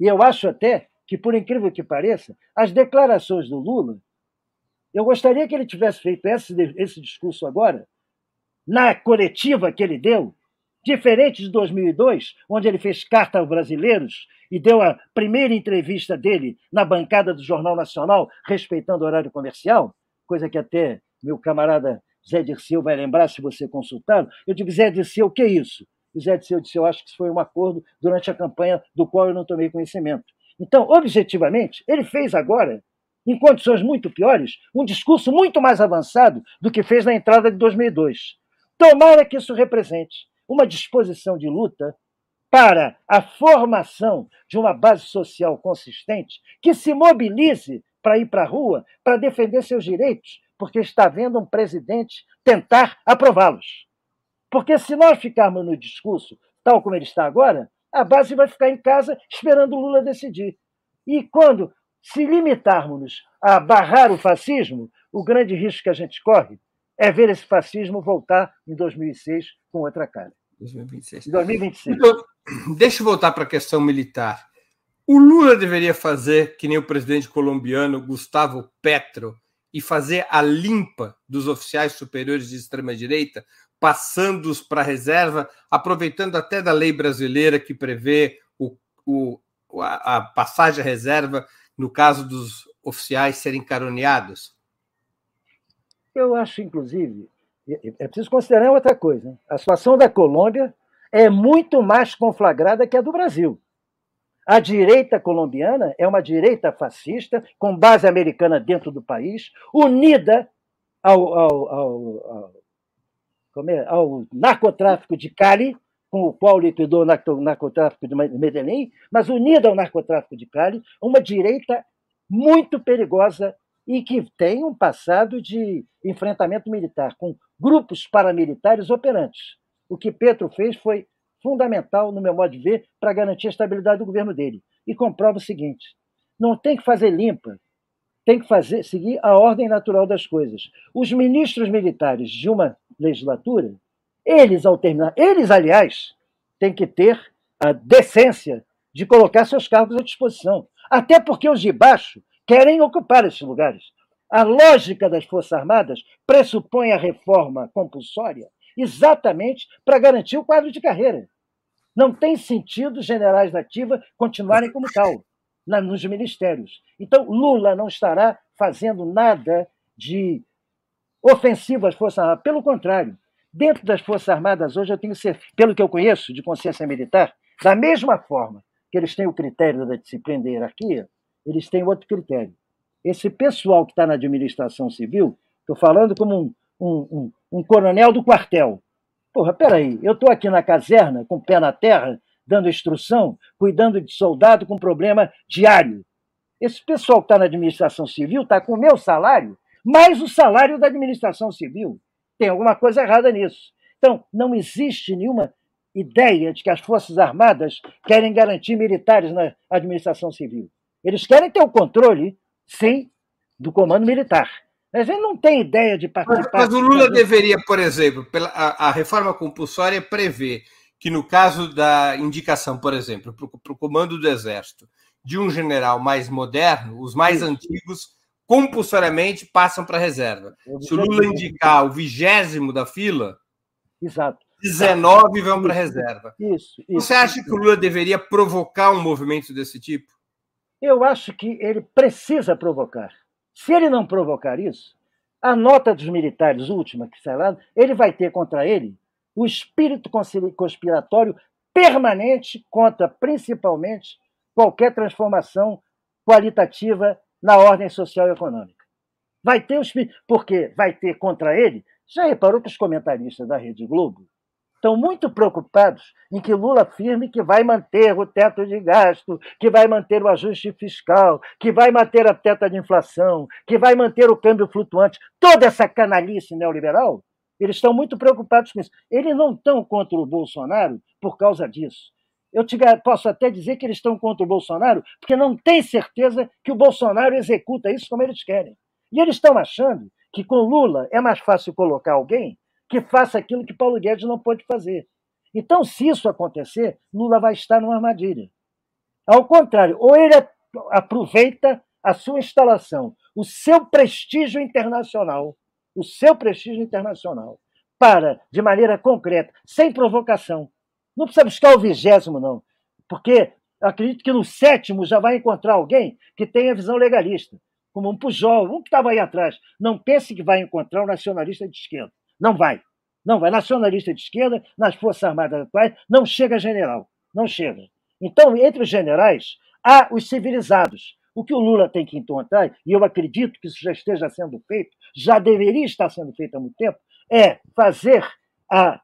E eu acho até que, por incrível que pareça, as declarações do Lula, eu gostaria que ele tivesse feito esse, esse discurso agora, na coletiva que ele deu, Diferente de 2002, onde ele fez carta aos brasileiros e deu a primeira entrevista dele na bancada do Jornal Nacional, respeitando o horário comercial, coisa que até meu camarada Zé Dirceu vai lembrar se você consultá-lo. Eu digo, Zé Dirceu, o que é isso? O Zé Dirceu disse, eu acho que isso foi um acordo durante a campanha do qual eu não tomei conhecimento. Então, objetivamente, ele fez agora, em condições muito piores, um discurso muito mais avançado do que fez na entrada de 2002. Tomara que isso represente uma disposição de luta para a formação de uma base social consistente que se mobilize para ir para a rua, para defender seus direitos, porque está vendo um presidente tentar aprová-los. Porque se nós ficarmos no discurso tal como ele está agora, a base vai ficar em casa esperando o Lula decidir. E quando se limitarmos a barrar o fascismo, o grande risco que a gente corre é ver esse fascismo voltar em 2006 com outra cara. 2026. 2026. Então, deixa eu voltar para a questão militar. O Lula deveria fazer que nem o presidente colombiano Gustavo Petro e fazer a limpa dos oficiais superiores de extrema-direita, passando-os para a reserva, aproveitando até da lei brasileira que prevê o, o, a, passagem à reserva no caso dos oficiais serem caroneados? Eu acho, inclusive, é preciso considerar outra coisa. A situação da Colômbia é muito mais conflagrada que a do Brasil. A direita colombiana é uma direita fascista, com base americana dentro do país, unida ao, ao, ao, ao, é? ao narcotráfico de Cali, com o qual liquidou o narcotráfico de Medellín, mas unida ao narcotráfico de Cali, uma direita muito perigosa e que tem um passado de enfrentamento militar com grupos paramilitares operantes. O que Petro fez foi fundamental, no meu modo de ver, para garantir a estabilidade do governo dele. E comprova o seguinte: não tem que fazer limpa, tem que fazer seguir a ordem natural das coisas. Os ministros militares de uma legislatura, eles, ao terminar, eles, aliás, têm que ter a decência de colocar seus cargos à disposição. Até porque os de baixo querem ocupar esses lugares. A lógica das Forças Armadas pressupõe a reforma compulsória exatamente para garantir o quadro de carreira. Não tem sentido generais da ativa continuarem como tal nos ministérios. Então, Lula não estará fazendo nada de ofensivo às Forças Armadas. Pelo contrário, dentro das Forças Armadas hoje, eu tenho pelo que eu conheço de consciência militar, da mesma forma que eles têm o critério da disciplina da hierarquia, eles têm outro critério. Esse pessoal que está na administração civil, estou falando como um, um, um, um, coronel do quartel. Porra, peraí, eu estou aqui na caserna, com o pé na terra, dando instrução, cuidando de soldado com problema diário. Esse pessoal que está na administração civil está com o meu salário, mais o salário da administração civil. Tem alguma coisa errada nisso. Então, não existe nenhuma ideia de que as Forças Armadas querem garantir militares na administração civil. Eles querem ter o controle, sim, do comando militar. Mas ele não tem ideia de participar. Mas, mas o Lula deveria, por exemplo, pela, a, a, reforma compulsória prevê que, no caso da indicação, por exemplo, para o comando do Exército, de um general mais moderno, os mais Isso. antigos compulsoriamente passam para a reserva. Se o Lula indicar o vigésimo da fila, Exato. 19 vão para a reserva. Isso, isso, Você acha que o Lula deveria provocar um movimento desse tipo? Eu acho que ele precisa provocar. Se ele não provocar isso, a nota dos militares última que sai lá, ele vai ter contra ele o espírito conspiratório permanente contra, principalmente, qualquer transformação qualitativa na ordem social e econômica. Vai ter o espírito, porque vai ter contra ele. Já reparou que os comentaristas da Rede Globo estão muito preocupados em que Lula afirme que vai manter o teto de gasto, que vai manter o ajuste fiscal, que vai manter a teta de inflação, que vai manter o câmbio flutuante. Toda essa canalice neoliberal, eles estão muito preocupados com isso. Eles não estão contra o Bolsonaro por causa disso. Eu te, posso até dizer que eles estão contra o Bolsonaro porque não têm certeza que o Bolsonaro executa isso como eles querem. E eles estão achando que com Lula é mais fácil colocar alguém que faça aquilo que Paulo Guedes não pode fazer. Então, se isso acontecer, Lula vai estar numa armadilha. Ao contrário, ou ele aproveita a sua instalação, o seu prestígio internacional, o seu prestígio internacional, para, de maneira concreta, sem provocação. Não precisa buscar o vigésimo, não, porque acredito que no sétimo já vai encontrar alguém que tenha visão legalista, como um Pujol, um que estava aí atrás. Não pense que vai encontrar um nacionalista de esquerda. Não vai. Não vai. Nacionalista de esquerda, nas Forças Armadas atuais, não chega general. Não chega. Então, entre os generais, há os civilizados. O que o Lula tem que encontrar, e eu acredito que isso já esteja sendo feito, já deveria estar sendo feito há muito tempo, é fazer a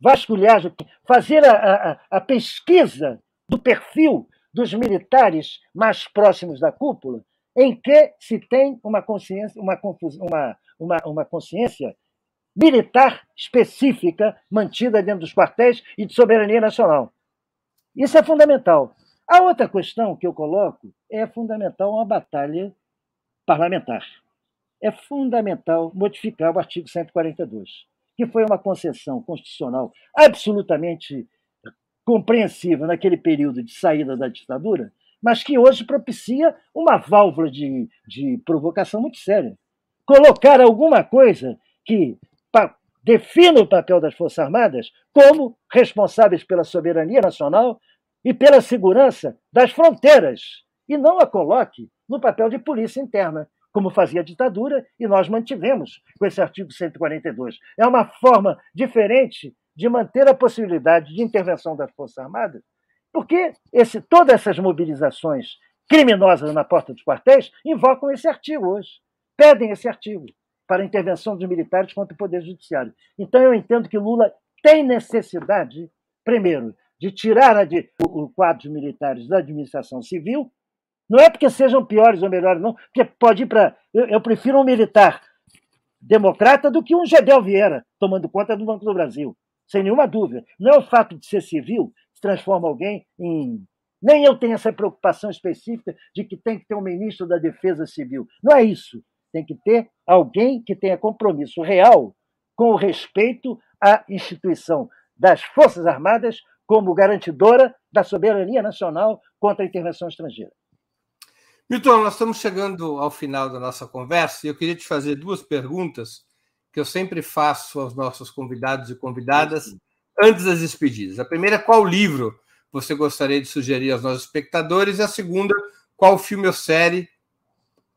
vasculhar, fazer a, a, a pesquisa do perfil dos militares mais próximos da cúpula, em que se tem uma consciência, uma, uma, uma, uma consciência militar específica mantida dentro dos quartéis e de soberania nacional. Isso é fundamental. A outra questão que eu coloco é fundamental uma batalha parlamentar. É fundamental modificar o artigo 142, que foi uma concessão constitucional absolutamente compreensível naquele período de saída da ditadura, mas que hoje propicia uma válvula de, de provocação muito séria. Colocar alguma coisa que defina o papel das Forças Armadas como responsáveis pela soberania nacional e pela segurança das fronteiras, e não a coloque no papel de polícia interna, como fazia a ditadura, e nós mantivemos com esse artigo 142. É uma forma diferente de manter a possibilidade de intervenção das Forças Armadas, porque esse, todas essas mobilizações criminosas na porta dos quartéis invocam esse artigo hoje, pedem esse artigo para a intervenção dos militares contra o Poder Judiciário. Então, eu entendo que Lula tem necessidade, primeiro, de tirar a, de, o, o quadro militares da administração civil. Não é porque sejam piores ou melhores, não, porque pode ir para. Eu, eu, prefiro um militar democrata do que um Gedel Vieira tomando conta do Banco do Brasil sem nenhuma dúvida. Não é o fato de ser civil que transforma alguém em. Nem eu tenho essa preocupação específica de que tem que ter um ministro da Defesa Civil. Não é isso. Tem que ter alguém que tenha compromisso real com o respeito à instituição das Forças Armadas como garantidora da soberania nacional contra a intervenção estrangeira. Milton, nós estamos chegando ao final da nossa conversa e eu queria te fazer duas perguntas que eu sempre faço aos nossos convidados e convidadas antes das despedidas. A primeira, qual livro você gostaria de sugerir aos nossos espectadores? E a segunda, qual filme ou série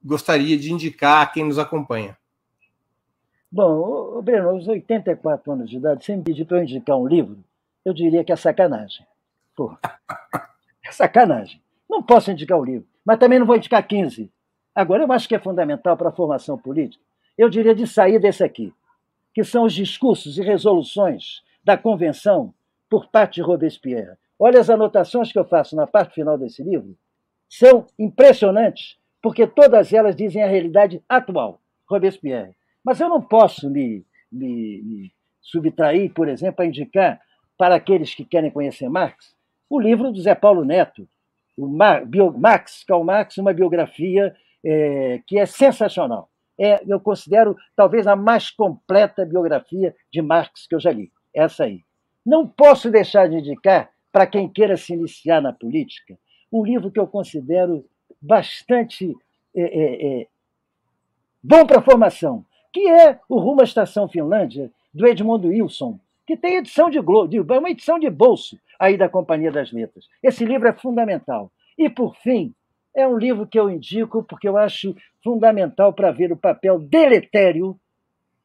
gostaria de indicar a quem nos acompanha? Bom, Breno, aos 84 anos de idade, sem pedir para eu indicar um livro, eu diria que é sacanagem. Porra. É sacanagem. Não posso indicar o um livro, mas também não vou indicar 15. Agora, eu acho que é fundamental para a formação política eu diria de sair desse aqui, que são os discursos e resoluções da convenção por parte de Robespierre. Olha as anotações que eu faço na parte final desse livro. São impressionantes, porque todas elas dizem a realidade atual, Robespierre. Mas eu não posso me, me, me subtrair, por exemplo, a indicar para aqueles que querem conhecer Marx o livro do Zé Paulo Neto, o Marx, Karl Marx, uma biografia é, que é sensacional é, eu considero talvez a mais completa biografia de Marx que eu já li. Essa aí. Não posso deixar de indicar, para quem queira se iniciar na política, um livro que eu considero bastante é, é, é bom para a formação, que é O Rumo à Estação Finlândia, do Edmundo Wilson, que tem edição de, de uma edição de bolso aí da Companhia das Letras. Esse livro é fundamental. E, por fim, é um livro que eu indico porque eu acho fundamental para ver o papel deletério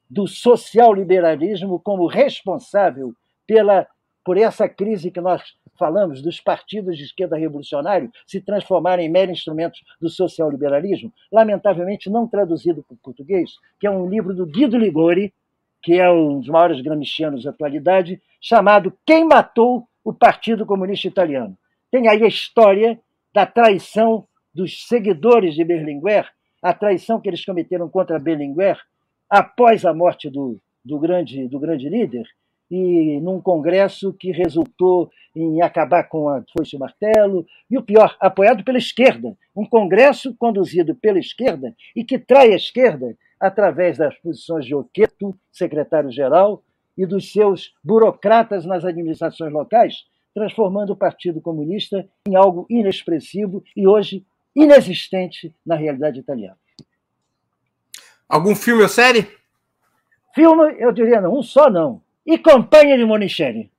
do social-liberalismo como responsável pela, por essa crise que nós falamos dos partidos de esquerda revolucionário se transformarem em meros instrumentos do social-liberalismo, lamentavelmente não traduzido para o português, que é um livro do Guido Ligori, que é um dos maiores gramscianos da atualidade, chamado Quem Matou o Partido Comunista Italiano. Tem aí a história da traição dos seguidores de Berlinguer, a traição que eles cometeram contra Berlinguer após a morte do, do, grande, do grande líder, e num congresso que resultou em acabar com a foice e o martelo, e o pior, apoiado pela esquerda. Um congresso conduzido pela esquerda e que trai a esquerda através das posições de Oqueto, secretário-geral, e dos seus burocratas nas administrações locais, transformando o Partido Comunista em algo inexpressivo e hoje inexistente na realidade italiana. Algum filme ou série? Filme, eu diria não, um só não. E Companhia de Monicelli.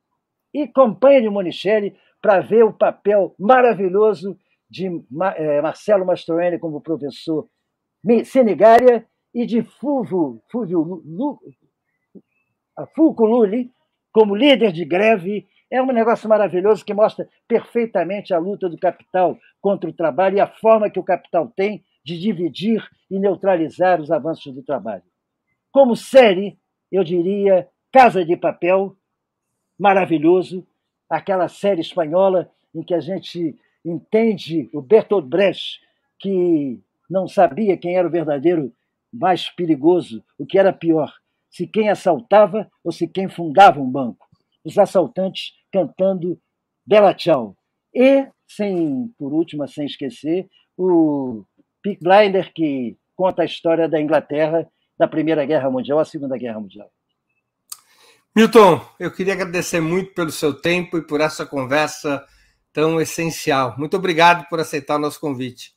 E Companhia de Monicelli para ver o papel maravilhoso de eh, Marcelo Mastroeni como professor Senigária e de Fulvio, Fulvio Fulco Lulli como líder de greve é um negócio maravilhoso que mostra perfeitamente a luta do capital contra o trabalho e a forma que o capital tem de dividir e neutralizar os avanços do trabalho. Como série, eu diria Casa de Papel, maravilhoso, aquela série espanhola em que a gente entende o Bertolt Brecht, que não sabia quem era o verdadeiro mais perigoso, o que era pior, se quem assaltava ou se quem fundava um banco. Os assaltantes cantando Bela Tchau. E, sem, por último, sem esquecer, o Peak Blinder, que conta a história da Inglaterra da Primeira Guerra Mundial à Segunda Guerra Mundial. Milton, eu queria agradecer muito pelo seu tempo e por essa conversa tão essencial. Muito obrigado por aceitar o nosso convite.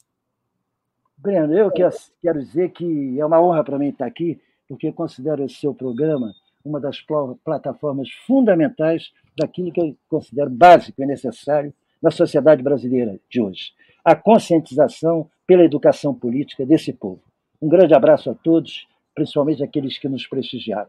Breno, eu quero dizer que é uma honra para mim estar aqui, porque considero esse seu programa uma das plataformas fundamentais daquilo que eu considero básico e necessário na sociedade brasileira de hoje. A conscientização pela educação política desse povo. Um grande abraço a todos, principalmente aqueles que nos prestigiaram.